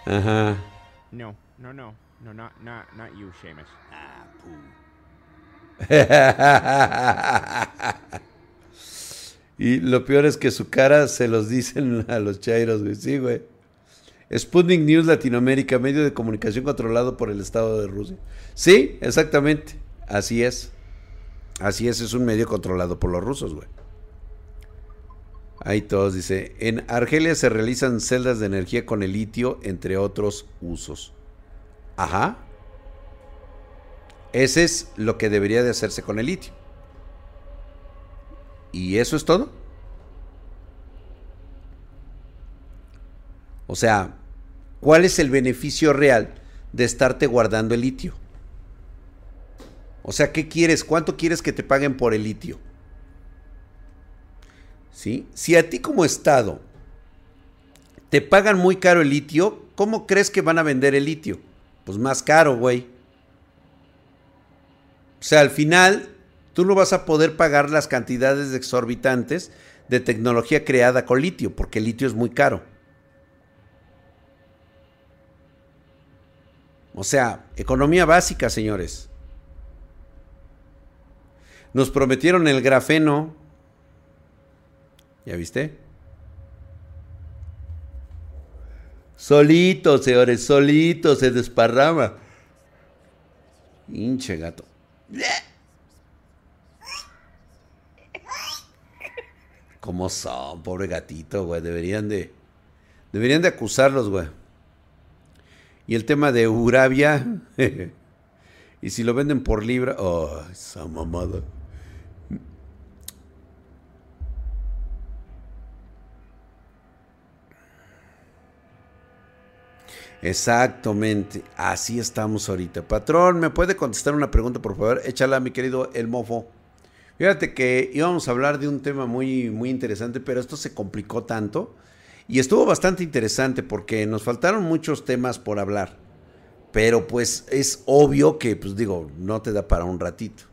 Ajá. No, no, no. No, not, not, not you, Seamus. Ah, y lo peor es que su cara se los dicen a los chairos, güey. Sí, güey. Sputnik News Latinoamérica, medio de comunicación controlado por el Estado de Rusia. Sí, exactamente. Así es. Así es, es un medio controlado por los rusos, güey. Ahí todos dice, en Argelia se realizan celdas de energía con el litio, entre otros usos. Ajá. Ese es lo que debería de hacerse con el litio. ¿Y eso es todo? O sea, ¿cuál es el beneficio real de estarte guardando el litio? O sea, ¿qué quieres? ¿Cuánto quieres que te paguen por el litio? ¿Sí? Si a ti como Estado te pagan muy caro el litio, ¿cómo crees que van a vender el litio? Pues más caro, güey. O sea, al final, tú no vas a poder pagar las cantidades exorbitantes de tecnología creada con litio, porque el litio es muy caro. O sea, economía básica, señores. Nos prometieron el grafeno. ¿Ya viste? Solito, señores, solito se desparrama. Hinche gato. ¿Cómo son? Pobre gatito, güey. Deberían de. Deberían de acusarlos, güey. Y el tema de Urabia. y si lo venden por libra. Oh, esa mamada. Exactamente, así estamos ahorita. Patrón, ¿me puede contestar una pregunta, por favor? Échala, mi querido El Mofo. Fíjate que íbamos a hablar de un tema muy, muy interesante, pero esto se complicó tanto y estuvo bastante interesante porque nos faltaron muchos temas por hablar. Pero pues es obvio que, pues digo, no te da para un ratito.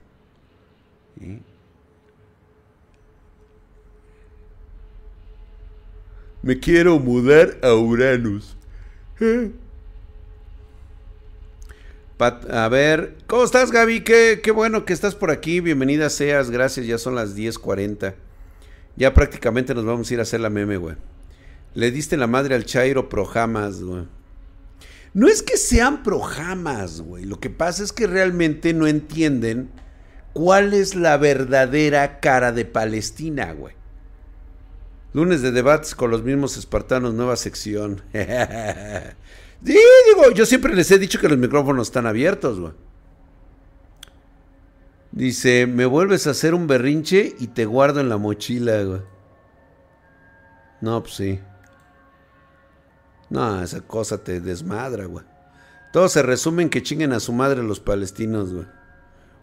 Me quiero mudar a Uranus. a ver, ¿cómo estás Gaby? Qué, qué bueno que estás por aquí. Bienvenida seas, gracias. Ya son las 10.40. Ya prácticamente nos vamos a ir a hacer la meme, güey. Le diste la madre al Chairo Projamas, güey. No es que sean Projamas, güey. Lo que pasa es que realmente no entienden cuál es la verdadera cara de Palestina, güey. Lunes de debates con los mismos espartanos, nueva sección. Sí, digo, yo siempre les he dicho que los micrófonos están abiertos, güey. Dice, me vuelves a hacer un berrinche y te guardo en la mochila, güey. No, pues sí. No, esa cosa te desmadra, güey. Todo se resume en que chinguen a su madre los palestinos, güey.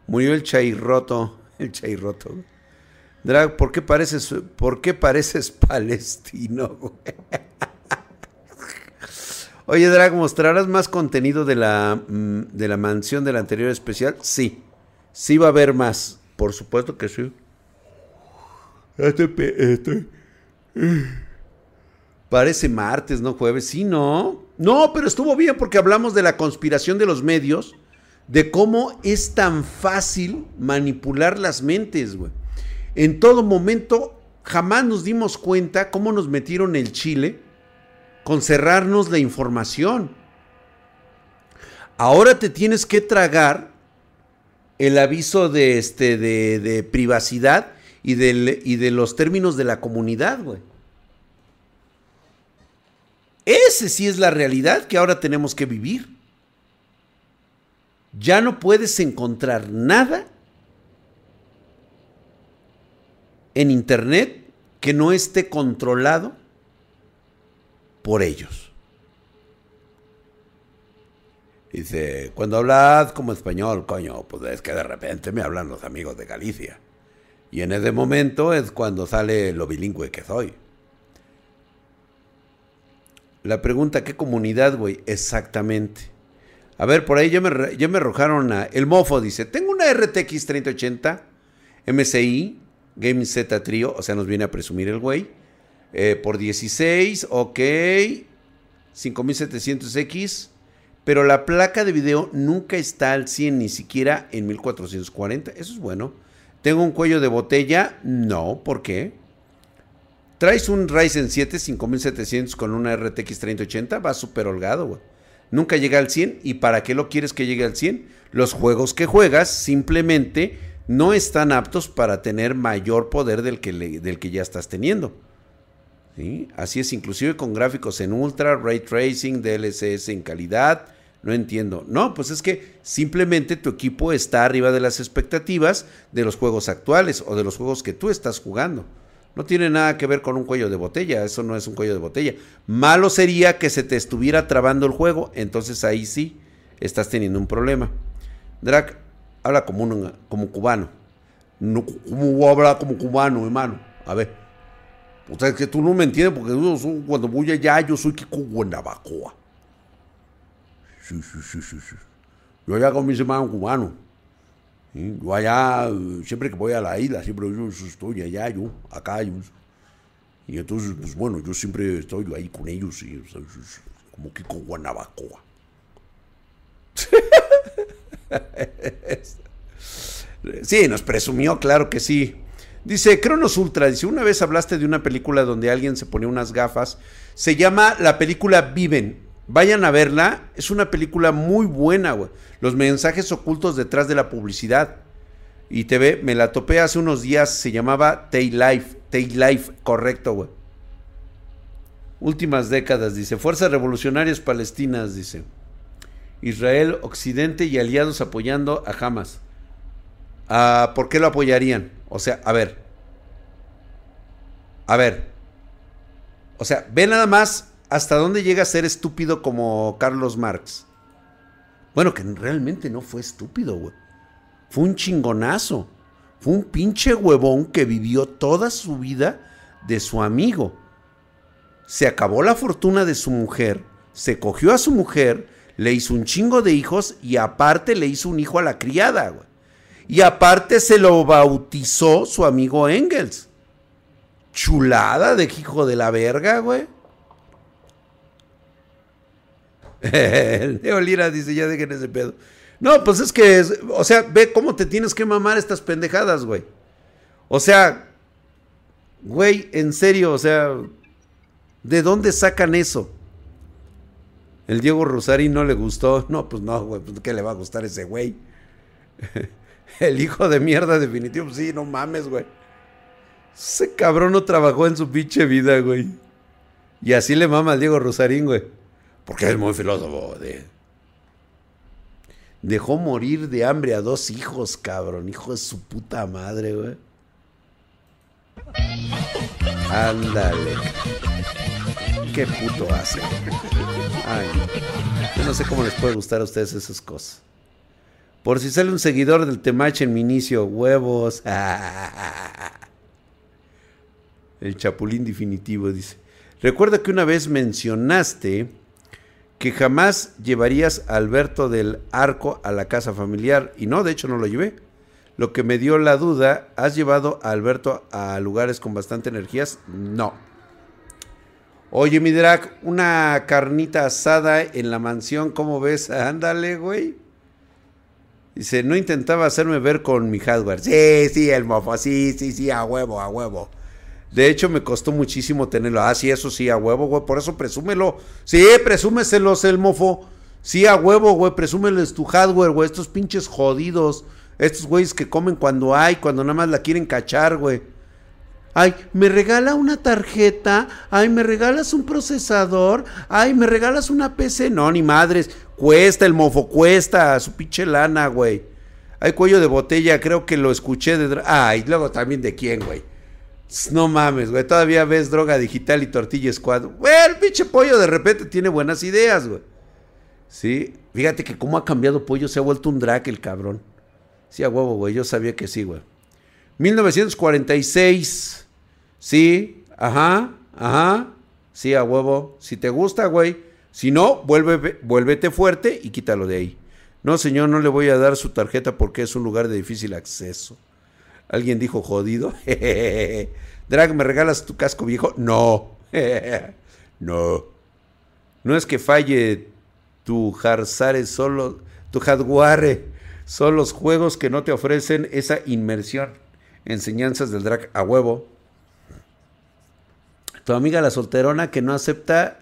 Murió el chairroto. El chairroto, güey. Drag, ¿por qué pareces, por qué pareces palestino, güey? Oye, Drag, ¿mostrarás más contenido de la, mm, de la mansión del anterior especial? Sí. Sí va a haber más. Por supuesto que sí. Parece martes, ¿no? Jueves. Sí, no. No, pero estuvo bien porque hablamos de la conspiración de los medios, de cómo es tan fácil manipular las mentes, güey. En todo momento, jamás nos dimos cuenta cómo nos metieron el chile con cerrarnos la información. Ahora te tienes que tragar el aviso de, este, de, privacidad y, y de los términos de la comunidad, güey. Ese sí es la realidad que ahora tenemos que vivir. Ya no puedes encontrar nada en Internet que no esté controlado por ellos. Dice, cuando hablas como español, coño, pues es que de repente me hablan los amigos de Galicia. Y en ese momento es cuando sale lo bilingüe que soy. La pregunta, ¿qué comunidad, güey? Exactamente. A ver, por ahí ya me, me arrojaron a... El mofo dice, tengo una RTX 3080 MSI Game Z Trio, o sea, nos viene a presumir el güey. Eh, por 16, ok. 5700X. Pero la placa de video nunca está al 100, ni siquiera en 1440. Eso es bueno. ¿Tengo un cuello de botella? No, ¿por qué? Traes un Ryzen 7 5700 con una RTX 3080, va súper holgado, güey. Nunca llega al 100. ¿Y para qué lo quieres que llegue al 100? Los juegos que juegas simplemente no están aptos para tener mayor poder del que, del que ya estás teniendo. Así es, inclusive con gráficos en ultra, ray tracing, DLSS en calidad. No entiendo. No, pues es que simplemente tu equipo está arriba de las expectativas de los juegos actuales o de los juegos que tú estás jugando. No tiene nada que ver con un cuello de botella, eso no es un cuello de botella. Malo sería que se te estuviera trabando el juego, entonces ahí sí estás teniendo un problema. Drac, habla como, un, como cubano. No, ¿Cómo hablar como cubano, hermano? A ver. O sea, es que tú no me entiendes porque yo, cuando voy allá yo soy Kiko Guanabacoa. Sí, sí, sí, sí, sí. Yo allá con mis hermanos cubanos. Yo allá, siempre que voy a la isla, siempre estoy allá, yo, acá. Yo, y entonces, pues bueno, yo siempre estoy ahí con ellos, y, como Kiko Guanabacoa. sí, nos presumió, claro que sí. Dice Cronos Ultra, dice, una vez hablaste de una película donde alguien se ponía unas gafas. Se llama la película Viven. Vayan a verla. Es una película muy buena, güey. Los mensajes ocultos detrás de la publicidad. Y te ve, me la topé hace unos días. Se llamaba Tay Life. Tay Life, correcto, güey. Últimas décadas, dice. Fuerzas Revolucionarias Palestinas, dice. Israel, Occidente y aliados apoyando a Hamas. Ah, ¿Por qué lo apoyarían? O sea, a ver. A ver. O sea, ve nada más hasta dónde llega a ser estúpido como Carlos Marx. Bueno, que realmente no fue estúpido, güey. Fue un chingonazo. Fue un pinche huevón que vivió toda su vida de su amigo. Se acabó la fortuna de su mujer, se cogió a su mujer, le hizo un chingo de hijos y aparte le hizo un hijo a la criada, güey. Y aparte se lo bautizó su amigo Engels. Chulada de hijo de la verga, güey. El Lira dice, ya dejen ese pedo. No, pues es que, o sea, ve cómo te tienes que mamar estas pendejadas, güey. O sea, güey, en serio, o sea, ¿de dónde sacan eso? El Diego Rosari no le gustó. No, pues no, güey, pues ¿qué le va a gustar ese güey? El hijo de mierda definitivo, pues sí, no mames, güey. Ese cabrón no trabajó en su pinche vida, güey. Y así le mama al Diego Rosarín, güey. Porque es muy filósofo, de Dejó morir de hambre a dos hijos, cabrón. Hijo de su puta madre, güey. Ándale. Qué puto hace. Ay, yo no sé cómo les puede gustar a ustedes esas cosas. Por si sale un seguidor del Temache en mi inicio, huevos. El chapulín definitivo dice. Recuerda que una vez mencionaste que jamás llevarías a Alberto del Arco a la casa familiar. Y no, de hecho no lo llevé. Lo que me dio la duda, ¿has llevado a Alberto a lugares con bastante energías? No. Oye, mi drag, una carnita asada en la mansión, ¿cómo ves? Ándale, güey. Dice, no intentaba hacerme ver con mi hardware. Sí, sí, el mofo, sí, sí, sí, a huevo, a huevo. De hecho, me costó muchísimo tenerlo. Ah, sí, eso sí, a huevo, güey. Por eso presúmelo. Sí, presúmeselos el mofo. Sí, a huevo, güey. Presúmeles tu hardware, güey. Estos pinches jodidos. Estos güeyes que comen cuando hay, cuando nada más la quieren cachar, güey. Ay, me regala una tarjeta. Ay, me regalas un procesador. Ay, me regalas una PC. No, ni madres. Cuesta el mofo, cuesta. Su pinche lana, güey. Hay cuello de botella, creo que lo escuché de. Ay, luego también de quién, güey. No mames, güey. Todavía ves droga digital y tortilla squad. Güey, el pinche pollo de repente tiene buenas ideas, güey. Sí. Fíjate que cómo ha cambiado pollo. Se ha vuelto un drag el cabrón. Sí, a huevo, güey. Yo sabía que sí, güey. 1946. Sí. Ajá. Ajá. Sí, a huevo. Si te gusta, güey. Si no, vuelve, vuélvete fuerte y quítalo de ahí. No, señor, no le voy a dar su tarjeta porque es un lugar de difícil acceso. Alguien dijo jodido. Drag, ¿me regalas tu casco viejo? No. no. No es que falle tu Jarzare solo, tu hardware. Son los juegos que no te ofrecen esa inmersión. Enseñanzas del drag a huevo. Tu amiga la solterona que no acepta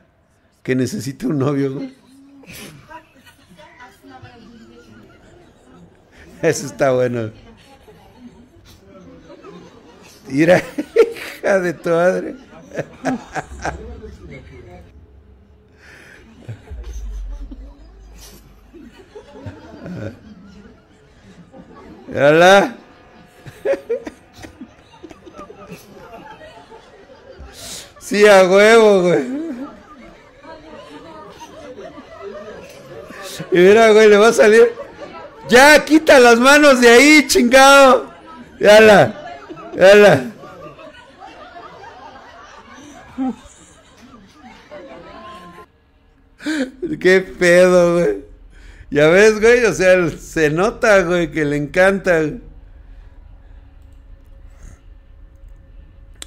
que necesite un novio. Eso está bueno. Mira, hija de tu madre. Sí, a huevo, güey. Y mira, güey, le va a salir. Ya, quita las manos de ahí, chingado. Yala. Qué pedo, güey. Ya ves, güey, o sea, se nota, güey, que le encanta.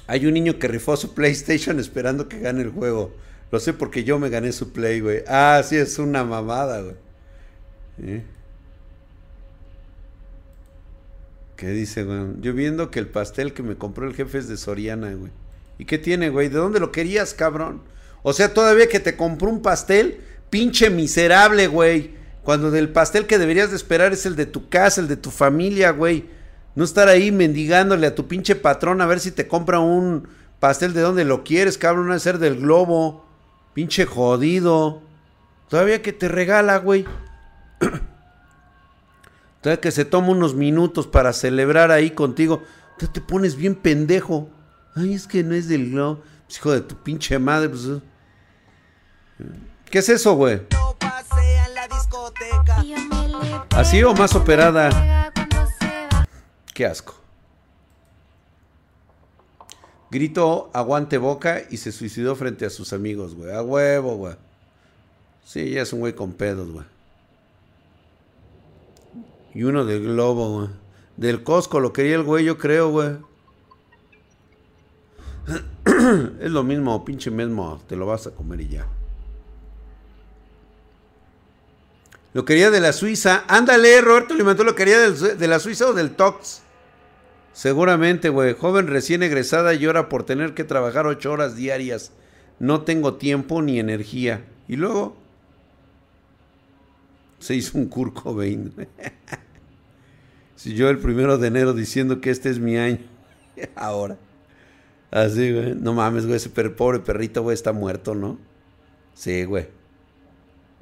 Hay un niño que rifó su PlayStation esperando que gane el juego. Lo sé porque yo me gané su Play, güey. Ah, sí, es una mamada, güey. ¿Eh? ¿Qué dice, güey? Yo viendo que el pastel que me compró el jefe es de Soriana, güey. ¿Y qué tiene, güey? ¿De dónde lo querías, cabrón? O sea, todavía que te compró un pastel, pinche miserable, güey. Cuando del pastel que deberías de esperar es el de tu casa, el de tu familia, güey. No estar ahí mendigándole a tu pinche patrón a ver si te compra un pastel de donde lo quieres, cabrón. No ser del globo. Pinche jodido. Todavía que te regala, güey. Todavía que se toma unos minutos para celebrar ahí contigo. Tú te pones bien pendejo. Ay, es que no es del globo. Pues, hijo de tu pinche madre. Pues, eh. ¿Qué es eso, güey? ¿Así o más operada? Qué asco. Grito aguante boca y se suicidó frente a sus amigos, güey. A huevo, güey. Sí, ya es un güey con pedos, güey. Y uno del globo, güey. Del Costco lo quería el güey, yo creo, güey. es lo mismo, pinche mismo. Te lo vas a comer y ya. Lo quería de la Suiza. Ándale, Roberto Limanto lo quería de la Suiza o del Tox. Seguramente, güey. Joven recién egresada llora por tener que trabajar ocho horas diarias. No tengo tiempo ni energía. Y luego se hizo un Kurt Cobain. si yo el primero de enero diciendo que este es mi año. Ahora. Así, güey. No mames, güey. Ese pobre perrito, güey, está muerto, ¿no? Sí, güey.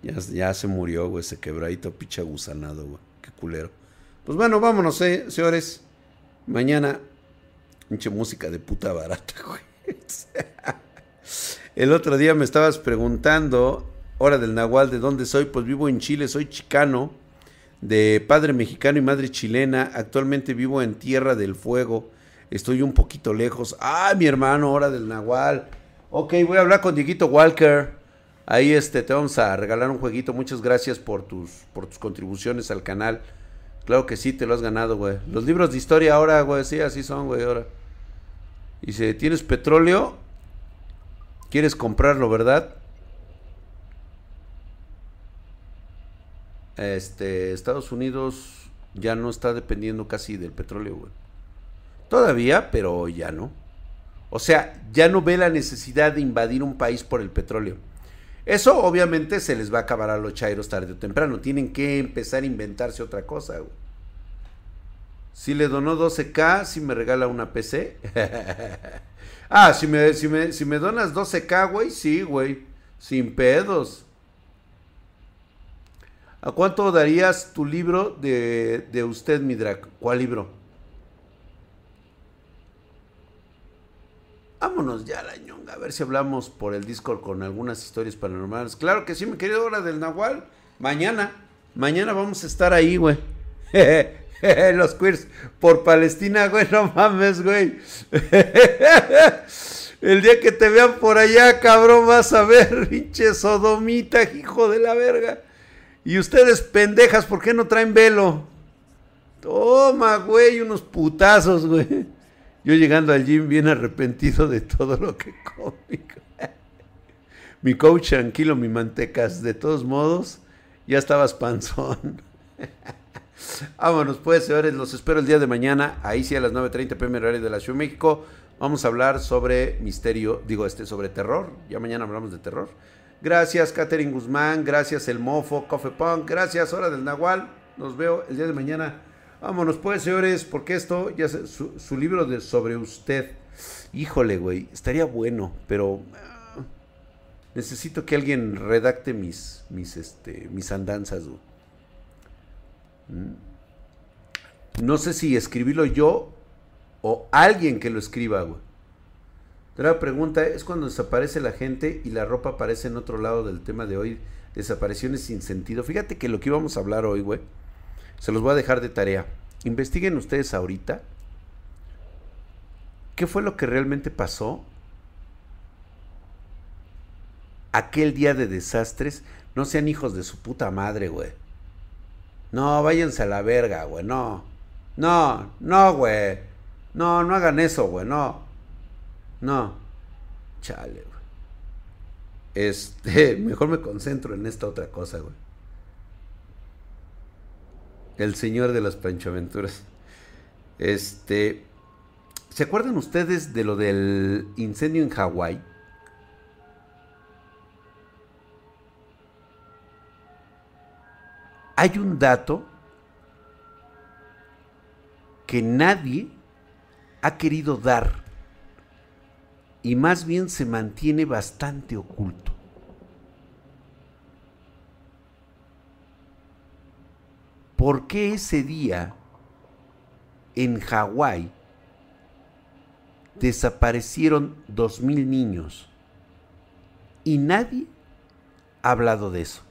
Ya, ya se murió, güey. Ese quebradito picha gusanado, güey. Qué culero. Pues bueno, vámonos, eh, señores. Mañana, mucha música de puta barata, güey. El otro día me estabas preguntando, hora del Nahual, ¿de dónde soy? Pues vivo en Chile, soy chicano, de padre mexicano y madre chilena. Actualmente vivo en Tierra del Fuego. Estoy un poquito lejos. Ah, mi hermano, hora del Nahual. Ok, voy a hablar con Dieguito Walker. Ahí este, te vamos a regalar un jueguito. Muchas gracias por tus, por tus contribuciones al canal. Claro que sí, te lo has ganado, güey. Los libros de historia ahora, güey, sí, así son, güey, ahora. Dice, ¿tienes petróleo? ¿Quieres comprarlo, verdad? Este, Estados Unidos ya no está dependiendo casi del petróleo, güey. Todavía, pero ya no. O sea, ya no ve la necesidad de invadir un país por el petróleo. Eso obviamente se les va a acabar a los chairos tarde o temprano. Tienen que empezar a inventarse otra cosa. Si le donó 12K, si me regala una PC. ah, si me, si, me, si me donas 12K, güey, sí, güey. Sin pedos. ¿A cuánto darías tu libro de, de usted, Midrak? ¿Cuál libro? Vámonos ya la ñonga, a ver si hablamos por el Discord con algunas historias paranormales. Claro que sí, mi querido Hora del Nahual. Mañana, mañana vamos a estar ahí, güey. Los queers por Palestina, güey, no mames, güey. El día que te vean por allá, cabrón, vas a ver, pinche sodomita, hijo de la verga. Y ustedes, pendejas, ¿por qué no traen velo? Toma, güey, unos putazos, güey. Yo llegando al gym bien arrepentido de todo lo que comí. mi coach tranquilo, mi mantecas. De todos modos, ya estabas panzón. Vámonos pues, señores, los espero el día de mañana, ahí sí a las 9.30 pm horario de la Ciudad de México. Vamos a hablar sobre misterio, digo este, sobre terror. Ya mañana hablamos de terror. Gracias, Catherine Guzmán. Gracias, El Mofo, Coffee Punk. Gracias, Hora del Nahual. Nos veo el día de mañana Vámonos pues, señores, porque esto, ya su, libro de sobre usted, híjole, güey, estaría bueno, pero ah, necesito que alguien redacte mis, mis, este, mis andanzas. Mm. No sé si escribirlo yo o alguien que lo escriba, güey. Otra pregunta es cuando desaparece la gente y la ropa aparece en otro lado del tema de hoy, desapariciones sin sentido. Fíjate que lo que íbamos a hablar hoy, güey se los voy a dejar de tarea. Investiguen ustedes ahorita qué fue lo que realmente pasó aquel día de desastres. No sean hijos de su puta madre, güey. No, váyanse a la verga, güey. No. No, no, güey. No, no hagan eso, güey. No. No. Chale. Este, mejor me concentro en esta otra cosa, güey. El señor de las panchoaventuras. Este. ¿Se acuerdan ustedes de lo del incendio en Hawái? Hay un dato que nadie ha querido dar y más bien se mantiene bastante oculto. ¿por qué ese día en Hawái desaparecieron dos mil niños? Y nadie ha hablado de eso.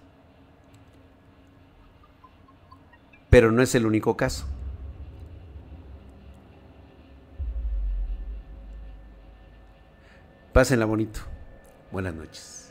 Pero no es el único caso. Pásenla bonito. Buenas noches.